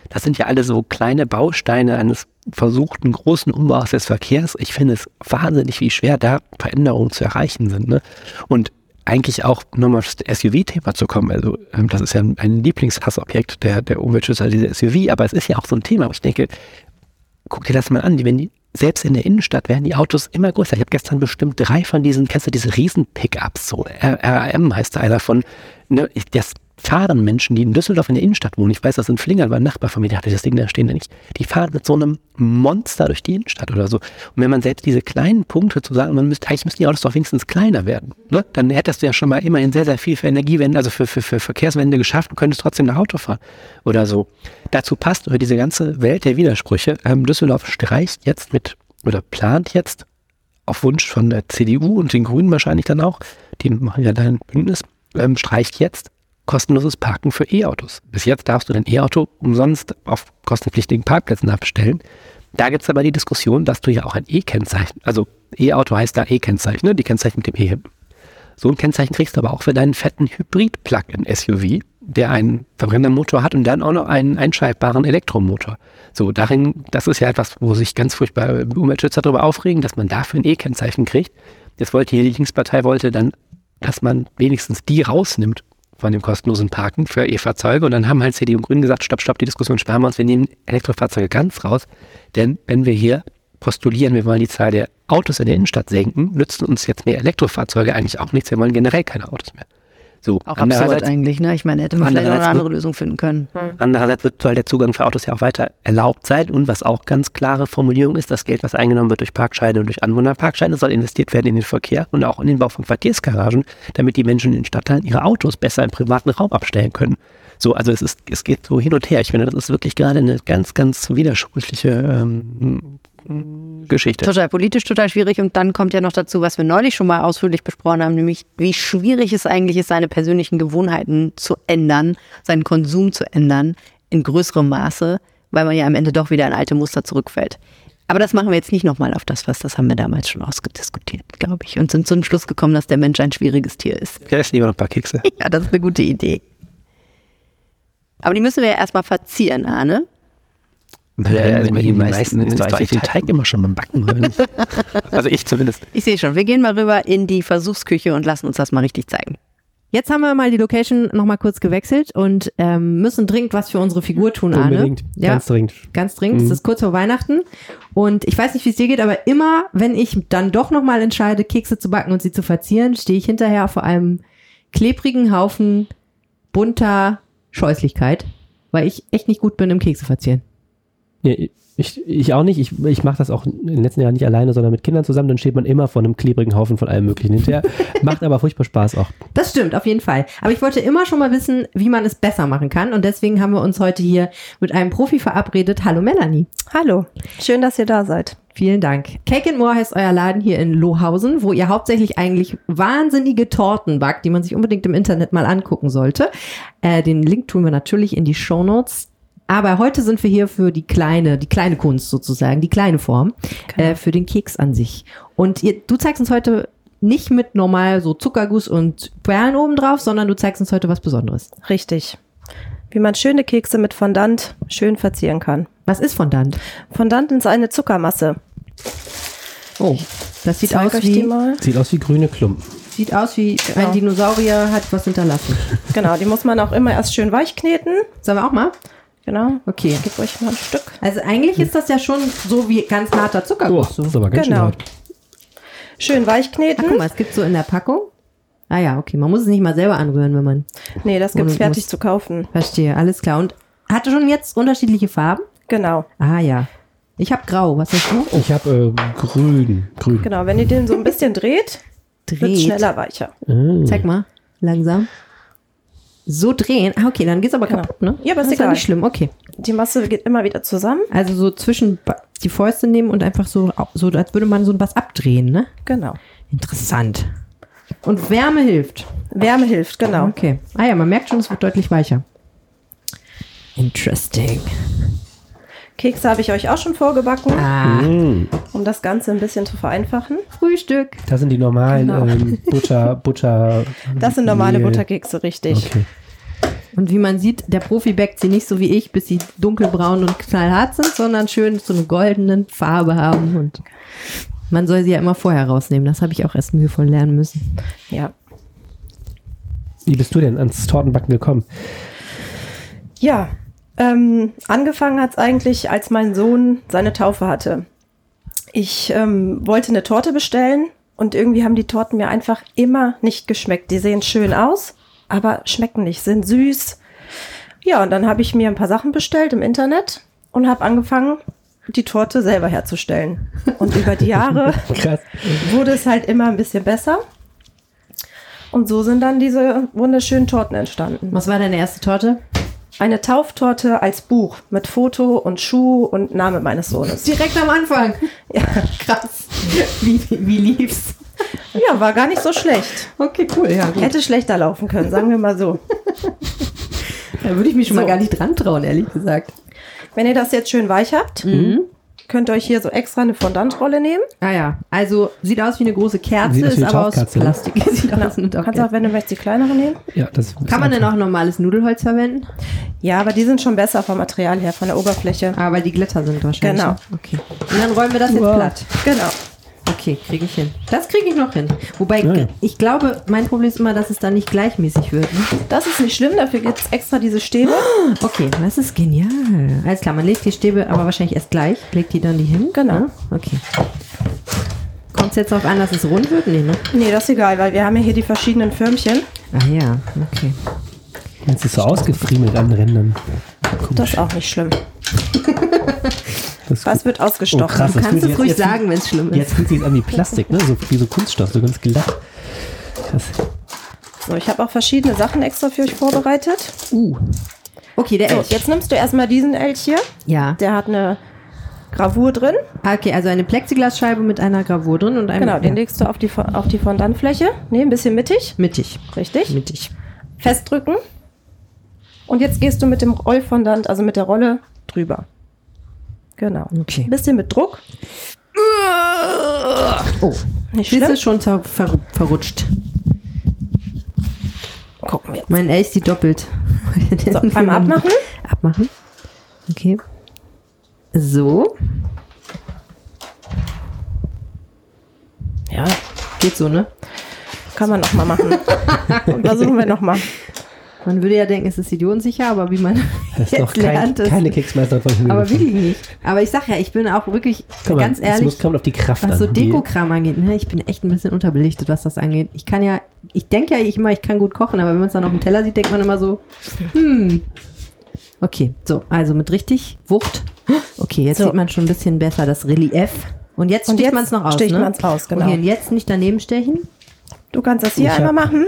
das sind ja alle so kleine Bausteine eines versuchten großen Umbaus des Verkehrs. Ich finde es wahnsinnig, wie schwer da Veränderungen zu erreichen sind. Ne? Und eigentlich auch nochmal das SUV-Thema zu kommen. Also ähm, das ist ja ein Lieblingshassobjekt der, der Umweltschützer, diese SUV, aber es ist ja auch so ein Thema, ich denke, guck dir das mal an, wenn die, selbst in der Innenstadt werden die Autos immer größer. Ich habe gestern bestimmt drei von diesen, kennst du diese Riesen-Pickups, so RAM heißt da einer von, ne, das fahren Menschen, die in Düsseldorf in der Innenstadt wohnen, ich weiß, das sind Flingern, weil ein Nachbar von mir, der hatte das Ding da stehen, nicht, die fahren mit so einem Monster durch die Innenstadt oder so. Und wenn man selbst diese kleinen Punkte zu sagen, man müsste, eigentlich müssten die Autos doch wenigstens kleiner werden, ne? dann hättest du ja schon mal immerhin sehr, sehr viel für Energiewende, also für, für, für Verkehrswende geschafft und könntest trotzdem nach Auto fahren oder so. Dazu passt über diese ganze Welt der Widersprüche. Ähm, Düsseldorf streicht jetzt mit oder plant jetzt auf Wunsch von der CDU und den Grünen wahrscheinlich dann auch, die machen ja dann ein Bündnis, ähm, streicht jetzt kostenloses Parken für E-Autos. Bis jetzt darfst du dein E-Auto umsonst auf kostenpflichtigen Parkplätzen abstellen. Da gibt es aber die Diskussion, dass du ja auch ein E-Kennzeichen, also E-Auto heißt da E-Kennzeichen, ne? die Kennzeichen mit dem E. So ein Kennzeichen kriegst du aber auch für deinen fetten Hybrid-Plug-in-SUV, der einen Verbrennermotor hat und dann auch noch einen einschaltbaren Elektromotor. So, darin, das ist ja etwas, wo sich ganz furchtbar Umweltschützer darüber aufregen, dass man dafür ein E-Kennzeichen kriegt. Jetzt wollte die Linkspartei wollte dann, dass man wenigstens die rausnimmt von dem kostenlosen Parken für E-Fahrzeuge. Und dann haben halt CDU und Grünen gesagt, stopp, stopp, die Diskussion sparen wir uns, wir nehmen Elektrofahrzeuge ganz raus. Denn wenn wir hier postulieren, wir wollen die Zahl der Autos in der Innenstadt senken, nützen uns jetzt mehr Elektrofahrzeuge eigentlich auch nichts. Wir wollen generell keine Autos mehr. So, Auch absurd eigentlich, ne? Ich meine, hätte man vielleicht noch eine andere Lösung finden können. andererseits wird, soll der Zugang für Autos ja auch weiter erlaubt sein. Und was auch ganz klare Formulierung ist, das Geld, was eingenommen wird durch Parkscheine und durch Anwohnerparkscheine, soll investiert werden in den Verkehr und auch in den Bau von Quartiersgaragen, damit die Menschen in den Stadtteilen ihre Autos besser im privaten Raum abstellen können. So, also es ist, es geht so hin und her. Ich finde, das ist wirklich gerade eine ganz, ganz widersprüchliche ähm, Geschichte. Total politisch, total schwierig. Und dann kommt ja noch dazu, was wir neulich schon mal ausführlich besprochen haben, nämlich wie schwierig es eigentlich ist, seine persönlichen Gewohnheiten zu ändern, seinen Konsum zu ändern in größerem Maße, weil man ja am Ende doch wieder in alte Muster zurückfällt. Aber das machen wir jetzt nicht nochmal auf das Fass. Das haben wir damals schon ausgediskutiert, glaube ich. Und sind zu dem Schluss gekommen, dass der Mensch ein schwieriges Tier ist. Ja, essen lieber noch ein paar Kekse. [LAUGHS] Ja, das ist eine gute Idee. Aber die müssen wir ja erstmal verzieren, Arne. Ja, also die, die meisten meisten ist weiß doch ich den Teig Teig immer schon beim Backen. nicht? [LAUGHS] also ich zumindest. Ich sehe schon, wir gehen mal rüber in die Versuchsküche und lassen uns das mal richtig zeigen. Jetzt haben wir mal die Location nochmal kurz gewechselt und ähm, müssen dringend was für unsere Figur tun, Arne. Unbedingt, Ja, ganz dringend. ganz dringend. Es ist kurz vor Weihnachten. Und ich weiß nicht, wie es dir geht, aber immer, wenn ich dann doch nochmal entscheide, Kekse zu backen und sie zu verzieren, stehe ich hinterher vor einem klebrigen Haufen bunter Scheußlichkeit, weil ich echt nicht gut bin im Kekse verzieren. Ja, ich, ich auch nicht. Ich, ich mache das auch in den letzten Jahren nicht alleine, sondern mit Kindern zusammen. Dann steht man immer vor einem klebrigen Haufen von allem Möglichen hinterher. [LAUGHS] Macht aber furchtbar Spaß auch. Das stimmt, auf jeden Fall. Aber ich wollte immer schon mal wissen, wie man es besser machen kann. Und deswegen haben wir uns heute hier mit einem Profi verabredet. Hallo Melanie. Hallo, schön, dass ihr da seid. Vielen Dank. Cake and More heißt euer Laden hier in Lohausen, wo ihr hauptsächlich eigentlich wahnsinnige Torten backt, die man sich unbedingt im Internet mal angucken sollte. Äh, den Link tun wir natürlich in die Show Notes. Aber heute sind wir hier für die kleine, die kleine Kunst sozusagen, die kleine Form, äh, für den Keks an sich. Und ihr, du zeigst uns heute nicht mit normal so Zuckerguss und Perlen oben drauf, sondern du zeigst uns heute was Besonderes. Richtig. Wie man schöne Kekse mit Fondant schön verzieren kann. Was ist Fondant? Fondant ist eine Zuckermasse. Oh, das sieht aus wie, mal. Sieht aus wie grüne Klumpen. sieht aus wie Genau. ein Dinosaurier hat was hinterlassen. [LAUGHS] Genau, die muss man auch immer erst schön weich kneten. Sollen wir auch mal? Genau. Okay. Ich gebe euch mal ein Stück. Also eigentlich ist das ja schon so wie ganz harter Oh, Zuckerguss. das ist aber ganz Genau. schön laut. Schön weich Ach, kneten. guck mal, es gibt so in der Packung. Ah ja, okay. Man muss es nicht mal selber anrühren, wenn man. Nee, das gibt's Und fertig muss- zu kaufen. Verstehe, alles klar. Und hatte schon jetzt unterschiedliche Farben? Genau. Ah ja. Ich habe grau. Was hast du? Ich habe äh, grün. Grün. Genau, wenn ihr den so ein bisschen dreht, Dreht. schneller weicher. Ah. Zeig mal. Langsam. So drehen. Ah, okay, dann geht's aber Genau. kaputt, ne? Ja, aber ist das ist ja egal. nicht schlimm. Okay. Die Masse geht immer wieder zusammen. Also so zwischen die Fäuste nehmen und einfach so, so als würde man so was abdrehen, ne? Genau. Interessant. Und Wärme hilft. Wärme hilft, genau. Okay. Ah ja, man merkt schon, es wird deutlich weicher. Interesting. Kekse habe ich euch auch schon vorgebacken, Ah, Mm. um das Ganze ein bisschen zu vereinfachen. Frühstück. Das sind die normalen Genau. ähm, Butter, Butter. Das sind normale Mehl. Butterkekse, richtig. Okay. Und wie man sieht, der Profi backt sie nicht so wie ich, bis sie dunkelbraun und knallhart sind, sondern schön so eine goldene Farbe haben. Und man soll sie ja immer vorher rausnehmen. Das habe ich auch erst mühevoll lernen müssen. Ja. Wie bist du denn ans Tortenbacken gekommen? Ja, ähm, angefangen hat's eigentlich, als mein Sohn seine Taufe hatte. Ich ähm, wollte eine Torte bestellen und irgendwie haben die Torten mir einfach immer nicht geschmeckt. Die sehen schön aus, aber schmecken nicht, sind süß. Ja, und dann habe ich mir ein paar Sachen bestellt im Internet und habe angefangen, die Torte selber herzustellen. Und über die Jahre [LAUGHS] Krass. wurde es halt immer ein bisschen besser. Und so sind dann diese wunderschönen Torten entstanden. Was war deine erste Torte? Eine Tauftorte als Buch mit Foto und Schuh und Name meines Sohnes. Direkt am Anfang. Ja, Krass. Wie, wie, wie lief's? [LAUGHS] ja war gar nicht so schlecht. Okay, cool. Ja, gut. Hätte schlechter laufen können, sagen wir mal so. [LAUGHS] Da würde ich mich schon So. mal gar nicht dran trauen, ehrlich gesagt. Wenn ihr das jetzt schön weich habt, könnt ihr euch hier so extra eine Fondantrolle nehmen. Ah ja, also sieht aus wie eine große Kerze, ist aber aus ne? Plastik. [LAUGHS] Sieht aus Du kannst auch, wenn du möchtest, die kleinere nehmen. Ja, das Kann man denn auch normales Nudelholz verwenden? Ja, aber die sind schon besser vom Material her, von der Oberfläche. Ah, weil die Glitter sind wahrscheinlich. Genau. Okay. Und dann rollen wir das jetzt Wow. platt. Genau. Okay, kriege ich hin. Das kriege ich noch hin. Wobei, Ja, ja. ich glaube, mein Problem ist immer, dass es dann nicht gleichmäßig wird. Ne? Das ist nicht schlimm, dafür gibt's extra diese Stäbe. [GASPS] Okay, das ist genial. Alles klar, man legt die Stäbe aber wahrscheinlich erst gleich. Legt die dann die hin? Genau. Ja? Okay. Kommt es jetzt darauf an, dass es rund wird? Nee, ne? Nee, das ist egal, weil wir haben ja hier die verschiedenen Förmchen. Ah ja, okay. Jetzt ist so ausgefriemelt an den Rändern. Das ist auch nicht schlimm. [LAUGHS] Was wird oh, ausgestochen? krass, Du kannst es ruhig jetzt, sagen, wenn es schlimm ist. Jetzt fühlt sich an wie Plastik, ne? So, wie so Kunststoff, so ganz glatt. Krass. So, ich habe auch verschiedene Sachen extra für euch vorbereitet. Uh. Okay, der So, Elch. jetzt nimmst du erstmal diesen Elch hier. Ja. Der hat eine Gravur drin. Ah, Okay, also eine Plexiglasscheibe mit einer Gravur drin und einem. Genau, den legst du auf die, auf die Fondantfläche. Nee, ein bisschen mittig. Mittig. Richtig. Mittig. Festdrücken. Und jetzt gehst du mit dem Rollfondant, also mit der Rolle, drüber. Genau. Okay. Ein bisschen mit Druck. Oh, Nicht Schlitz schlimm. ist schon ver ver verrutscht. Gucken wir. Mein Elch sieht doppelt. So, [LAUGHS] einmal abmachen. Abmachen. Okay. So. Ja, Geht so, ne? kann man nochmal machen. [LAUGHS] Versuchen wir nochmal. Man würde ja denken, es ist idiotensicher, aber wie man [LAUGHS] Das ist noch jetzt kein, lernt, ist, keine Keksmeister von mir. aber wirklich nicht. Aber ich sag ja, ich bin auch wirklich, Guck mal, ganz Es ehrlich, muss, kommt auf die Kraft was so an. Die- Dekokram angeht, ne, ich bin echt ein bisschen unterbelichtet, was das angeht. Ich kann ja, ich denke ja ich immer, ich kann gut kochen, aber wenn man es dann auf dem Teller sieht, denkt man immer so, hm. Okay, so, also mit richtig Wucht. Okay, jetzt So. sieht man schon ein bisschen besser das Relief. Und jetzt Und sticht man es noch aus, sticht ne? man's raus, genau. Okay, und jetzt nicht daneben stechen. Du kannst das hier Ich einmal machen.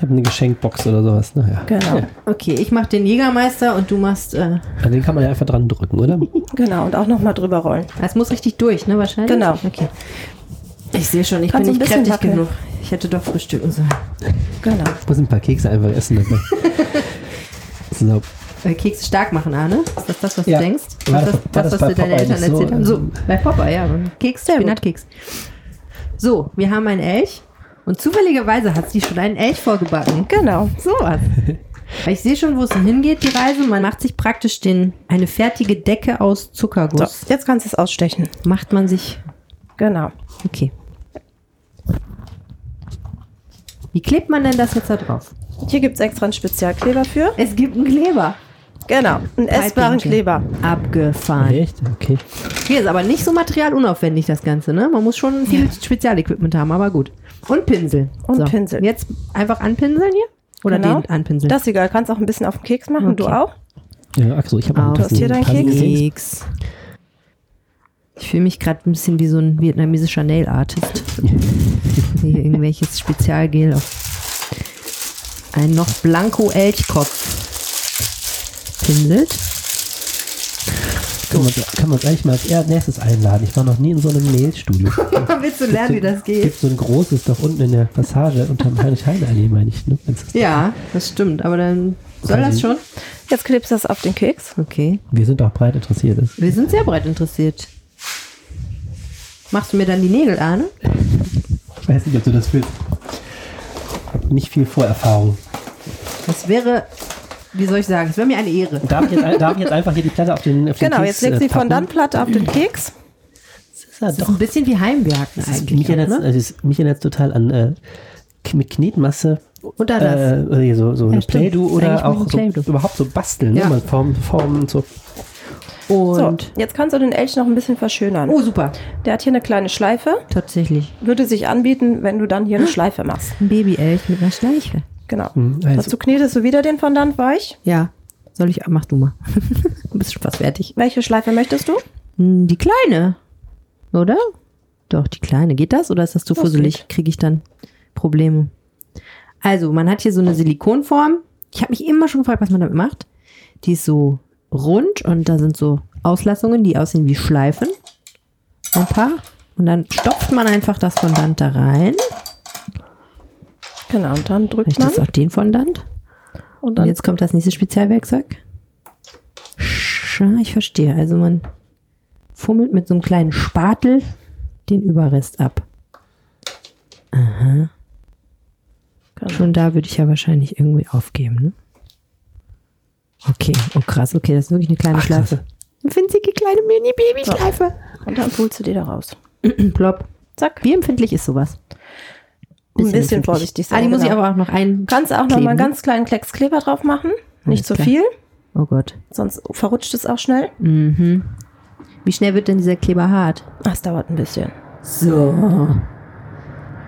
Ich habe eine Geschenkbox oder sowas. Ne? Ja. Genau. Okay, ich mach den Jägermeister und du machst, äh, An den kann man ja einfach dran drücken, oder? [LAUGHS] Genau. Und auch nochmal drüber rollen. es muss richtig durch, ne, wahrscheinlich? Genau. Okay. Ich sehe schon, ich Kannst bin nicht kräftig wackeln. genug. Ich hätte doch frühstücken sollen. Genau. Ich muss ein paar Kekse einfach essen. Dabei. [LAUGHS] so. Äh, Kekse stark machen, Arne? Ist das das, was Ja. du denkst? War das- das, war das, das was dir deine Eltern so? erzählt haben? So, bei Popeye, ja. Keks. Spinatkeks. So, wir haben einen Elch. Und zufälligerweise hat sie schon einen Elch vorgebacken. Genau. So was. Ich sehe schon, wo es hingeht, die Reise. Man macht sich praktisch den, eine fertige Decke aus So, Zuckerguss. jetzt kannst du es ausstechen. Macht man sich. Genau. Okay. Wie klebt man denn das jetzt da drauf? Hier gibt es extra einen Spezialkleber für. Es gibt einen Kleber. Genau. Einen essbaren. Kleber. Abgefahren. Echt? Okay. Hier ist aber nicht so materialunaufwendig, das Ganze, ne? Man muss schon viel Spezialequipment haben, aber gut. Und Pinsel. Und Pinsel. Jetzt einfach anpinseln hier? Oder Genau. den anpinseln? Das ist egal. Kannst auch ein bisschen auf den Keks machen. Du Okay. auch? Ja, ach so, ich habe Auf Du hast hier deinen Keks? Keks. Ich fühle mich gerade ein bisschen wie so ein vietnamesischer Nail-Artist. [LAUGHS] Hier irgendwelches Spezialgel auf einen noch blanko Elchkopf pinselt. Können wir, uns- können wir uns eigentlich mal als nächstes einladen? Ich war noch nie in so einem Nail-Studio. [LAUGHS] Willst du lernen, wie das Es geht? gibt so ein großes doch unten in der Passage unterm Heinrich-Heine-Allee, meine ich. Ne? Ja, das stimmt, aber dann soll das schon? Jetzt klebst du das auf den Keks. Okay. Wir sind auch breit interessiert. Das- Wir sind sehr breit interessiert. Machst du mir dann die Nägel an? Ich weiß nicht, ob du das willst. Ich habe nicht viel Vorerfahrung. Das wäre, wie soll ich sagen, es wäre mir eine Ehre. Darf ich, jetzt, darf ich jetzt einfach hier die Platte auf den, auf den Genau, Keks, jetzt legst du äh, die packen? Fondantplatte auf den Keks. Das ist ja Das ist doch ein bisschen wie Heimwerken Das ist, eigentlich. mich erinnert ne? also es- total an äh, mit Knetmasse. Oder das. Äh, so, so eine stimmt. Play-Doh Ist oder auch ein so, überhaupt so basteln. Ne? Ja. Man formt, formen und so. So, Und, jetzt kannst du den Elch noch ein bisschen verschönern. oh super, Der hat hier eine kleine Schleife. tatsächlich. Würde sich anbieten, wenn du dann hier eine Schleife machst. Ein Babyelch mit einer Schleife. Genau. Mhm, also- Dazu knetest du wieder den Fondant weich. Ja, soll ich, mach du mal. [LAUGHS] du bist schon fast fertig. Welche Schleife möchtest du? Hm, Die kleine, oder? Doch, die kleine. Geht das oder ist das zu Das fusselig? Kriege ich dann Probleme? Also, man hat hier so eine Silikonform. Ich habe mich immer schon gefragt, was man damit macht. Die ist so rund und da sind so Auslassungen, die aussehen wie Schleifen. Ein paar. Und dann stopft man einfach das Fondant da rein. Genau, und dann drückt man. ist auch den Fondant. Und Und dann jetzt kommt das nächste Spezialwerkzeug. Ich verstehe. Also man fummelt mit so einem kleinen Spatel den Überrest ab. Genau. Schon da würde ich ja wahrscheinlich irgendwie aufgeben, ne? Okay, oh krass, okay, das ist wirklich eine kleine Ach, krass. Schleife. Eine winzige kleine Mini-Baby-Schleife. Und dann pulst du die da raus. [CLEARS THROAT] Plopp. Zack. Wie empfindlich ist sowas? Ein bisschen vorsichtig sein. Ah, die muss ich genau. aber auch noch ein. Du kannst auch noch mal einen ne? ganz kleinen Klecks Kleber drauf machen. Nicht zu klar. viel, Oh Gott. sonst verrutscht es auch schnell. Mhm. Wie schnell wird denn dieser Kleber hart? Das dauert ein bisschen. So.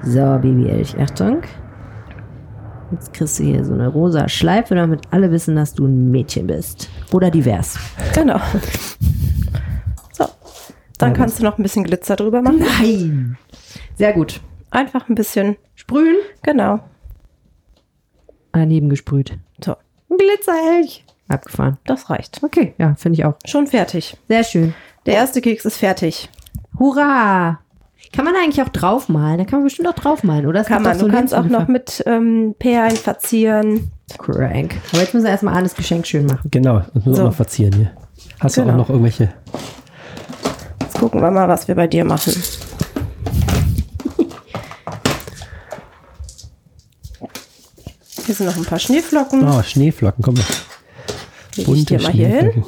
So, Babyelch, Achtung. Jetzt kriegst du hier so eine rosa Schleife, damit alle wissen, dass du ein Mädchen bist. Oder divers. Genau. So. Dann kannst du noch ein bisschen Glitzer drüber machen. Nein! Sehr gut. Einfach ein bisschen. Sprühen. Genau. Daneben gesprüht. So. Ein Glitzerelch. Abgefahren. Das reicht. Okay, ja, finde ich auch. Schon fertig. Sehr schön. Der erste Keks ist fertig. Hurra! Kann man eigentlich auch draufmalen? Da kann man bestimmt auch draufmalen, oder? Es Kann man. so Du kannst auch noch mit ähm, Perlen verzieren. Crank. Aber jetzt müssen wir erstmal alles Geschenk schön machen. Genau, das müssen wir So. auch mal verzieren hier. Hast du Genau. auch noch irgendwelche? Jetzt gucken wir mal, was wir bei dir machen. Hier sind noch ein paar Schneeflocken. Oh, Schneeflocken, komm mal. Leg ich dir mal hier hin.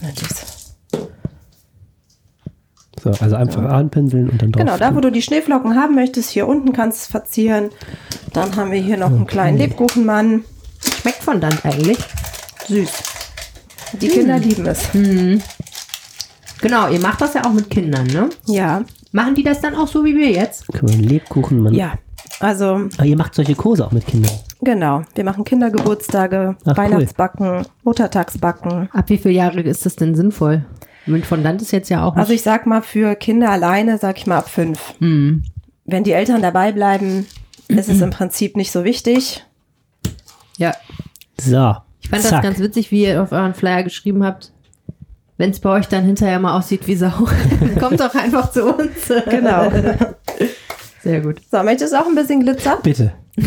Ja. So, also einfach anpinseln und dann drauf. Genau, da wo du die Schneeflocken haben möchtest, hier unten kannst du es verzieren. Dann haben wir hier noch einen kleinen Lebkuchenmann. Schmeckt Fondant eigentlich. Süß. Die Kinder lieben es. Genau, ihr macht das ja auch mit Kindern, ne? Ja, Machen die das dann auch so wie wir jetzt? Können wir einen Lebkuchen, Mann. ja. Also, Ah, ihr macht solche Kurse auch mit Kindern. genau. Wir machen Kindergeburtstage, Ach, cool. Weihnachtsbacken, Muttertagsbacken. Ab wie viele Jahre ist das denn sinnvoll? Mit Fondant ist jetzt ja auch Also nicht. ich sag mal, für Kinder alleine, sag ich mal ab fünf. Hm. Wenn die Eltern dabei bleiben, ist es im Prinzip nicht so wichtig. ja. So. Ich fand Zack. das ganz witzig, wie ihr auf euren Flyer geschrieben habt. Wenn es bei euch dann hinterher mal aussieht wie Sau, [LAUGHS] kommt doch einfach zu uns. Genau. [LAUGHS] Sehr gut. So, möchtest du auch ein bisschen Glitzer? Bitte. [LAUGHS]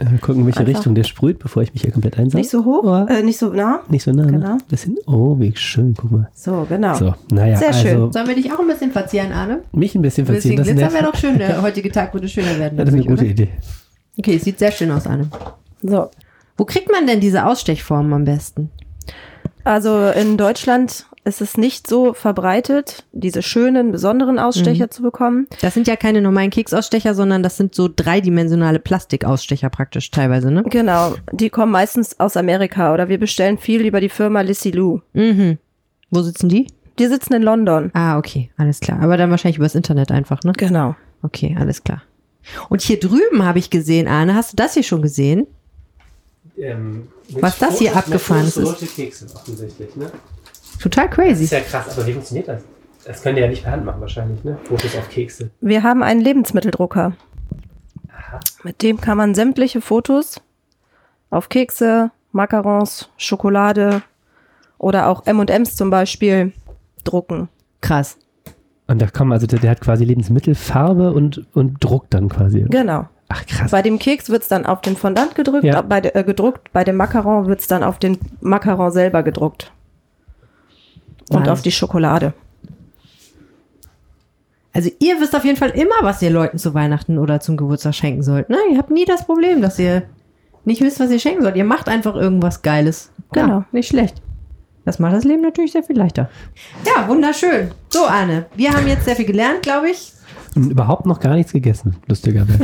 Äh, gucken, welche Einfach. Richtung der sprüht, bevor ich mich hier komplett einsam. Nicht so hoch, äh, nicht so nah. Nicht so nah, Genau. ne? Bisschen, oh, wie schön, guck mal. So, genau. So, naja, Sehr also schön. Sollen wir dich auch ein bisschen verzieren, Arne? mich ein bisschen Ein bisschen Glitzer wäre doch schön. Der heutige Tag würde schöner werden. Das ist eine gute oder? Idee. Okay, es sieht sehr schön aus, Arne. So. Wo kriegt man denn diese Ausstechformen am besten? Also in Deutschland ist es nicht so verbreitet, diese schönen, besonderen Ausstecher Mhm. zu bekommen. Das sind ja keine normalen Keksausstecher, sondern das sind so dreidimensionale Plastikausstecher praktisch teilweise, ne? Genau, die kommen meistens aus Amerika oder wir bestellen viel über die Firma Lissy Lou. Mhm. Wo sitzen die? Die sitzen in London. Ah, okay, alles klar. Aber dann wahrscheinlich übers Internet einfach, ne? Genau. Okay, alles klar. Und hier drüben habe ich gesehen, Arne, hast du das hier schon gesehen? Was das hier abgefahren ist. Kekse offensichtlich, ne? Total crazy. ja krass, aber wie funktioniert das? Das könnt ihr ja nicht per Hand machen wahrscheinlich, ne? Fotos auf Kekse. Wir haben einen Lebensmitteldrucker. Mit dem kann man sämtliche Fotos auf Kekse, Macarons, Schokolade oder auch M&M's zum Beispiel drucken. Krass. Und da kommen, also der, der hat quasi Lebensmittelfarbe und, und druckt dann quasi. Genau. Ach krass. Bei dem Keks wird's dann auf den Fondant gedrückt, Ja. bei de, äh, gedruckt, bei dem Macaron wird's dann auf den Macaron selber gedruckt. Und Wahnsinn. auf die Schokolade. Also ihr wisst auf jeden Fall immer, was ihr Leuten zu Weihnachten oder zum Geburtstag schenken sollt. Ne? Ihr habt nie das Problem, dass ihr nicht wisst, was ihr schenken sollt. Ihr macht einfach irgendwas Geiles. Genau. Ja, nicht schlecht. Das macht das Leben natürlich sehr viel leichter. Ja, wunderschön. So, Arne, wir haben jetzt sehr viel gelernt, glaube ich. Und überhaupt noch gar nichts gegessen, lustigerweise.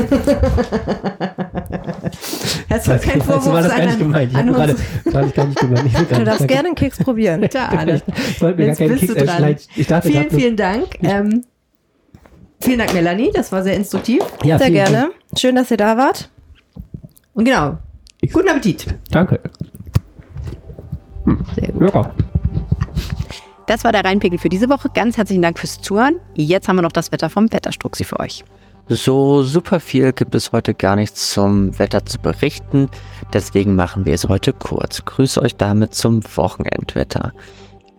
Das soll kein so Vorwurf war das gar nicht gemeint. Ich habe gerade gar nicht gemeint. Ich Du darfst gerne einen Keks probieren. [LAUGHS] Ja, Arne. Ich wollte mir gar Jetzt keinen bist Keks du dran. erschneiden. Ich dachte Vielen, vielen Dank. Ähm, vielen Dank, Melanie. Das war sehr instruktiv. Ja, Sehr gerne. Schön, dass ihr da wart. Und genau. Guten Appetit. Dank. Danke. Sehr gut. Ja. Das war der Rheinpegel für diese Woche. Ganz herzlichen Dank fürs Zuhören. Jetzt haben wir noch das Wetter vom Wetterstruxi für euch. So super viel gibt es heute gar nichts zum Wetter zu berichten, deswegen machen wir es heute kurz. Grüße euch damit zum Wochenendwetter.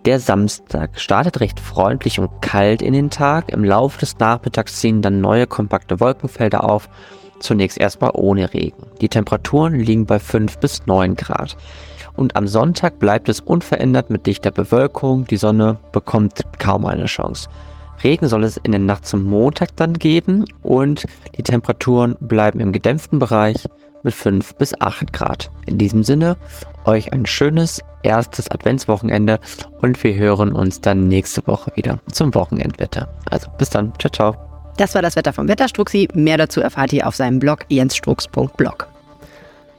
Der Samstag startet recht freundlich und kalt in den Tag. Im Laufe des Nachmittags ziehen dann neue kompakte Wolkenfelder auf. Zunächst erstmal ohne Regen. Die Temperaturen liegen bei 5 bis 9 Grad. Und am Sonntag bleibt es unverändert mit dichter Bewölkung. Die Sonne bekommt kaum eine Chance. Regen soll es in der Nacht zum Montag dann geben und die Temperaturen bleiben im gedämpften Bereich mit 5 bis 8 Grad. In diesem Sinne, euch ein schönes erstes Adventswochenende und wir hören uns dann nächste Woche wieder zum Wochenendwetter. Also bis dann, ciao, ciao. Das war das Wetter vom Wetterstruxi. Mehr dazu erfahrt ihr auf seinem Blog jensstrux.blog.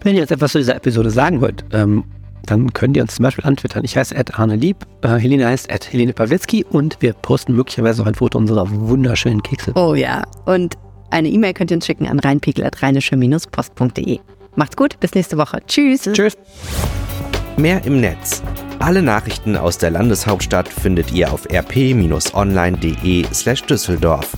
Wenn ihr jetzt etwas zu dieser Episode sagen wollt, ähm, dann könnt ihr uns zum Beispiel antwittern. Ich heiße Ed Arne Lieb, äh, Helene heißt Ed Helene Pawlitzki und wir posten möglicherweise auch ein Foto unserer wunderschönen Kekse. Oh ja. Und eine E-Mail könnt ihr uns schicken an rheinpegel.rheinische-post.de. Macht's gut, bis nächste Woche. Tschüss. Tschüss. Mehr im Netz. Alle Nachrichten aus der Landeshauptstadt findet ihr auf rp-online.de slash Düsseldorf.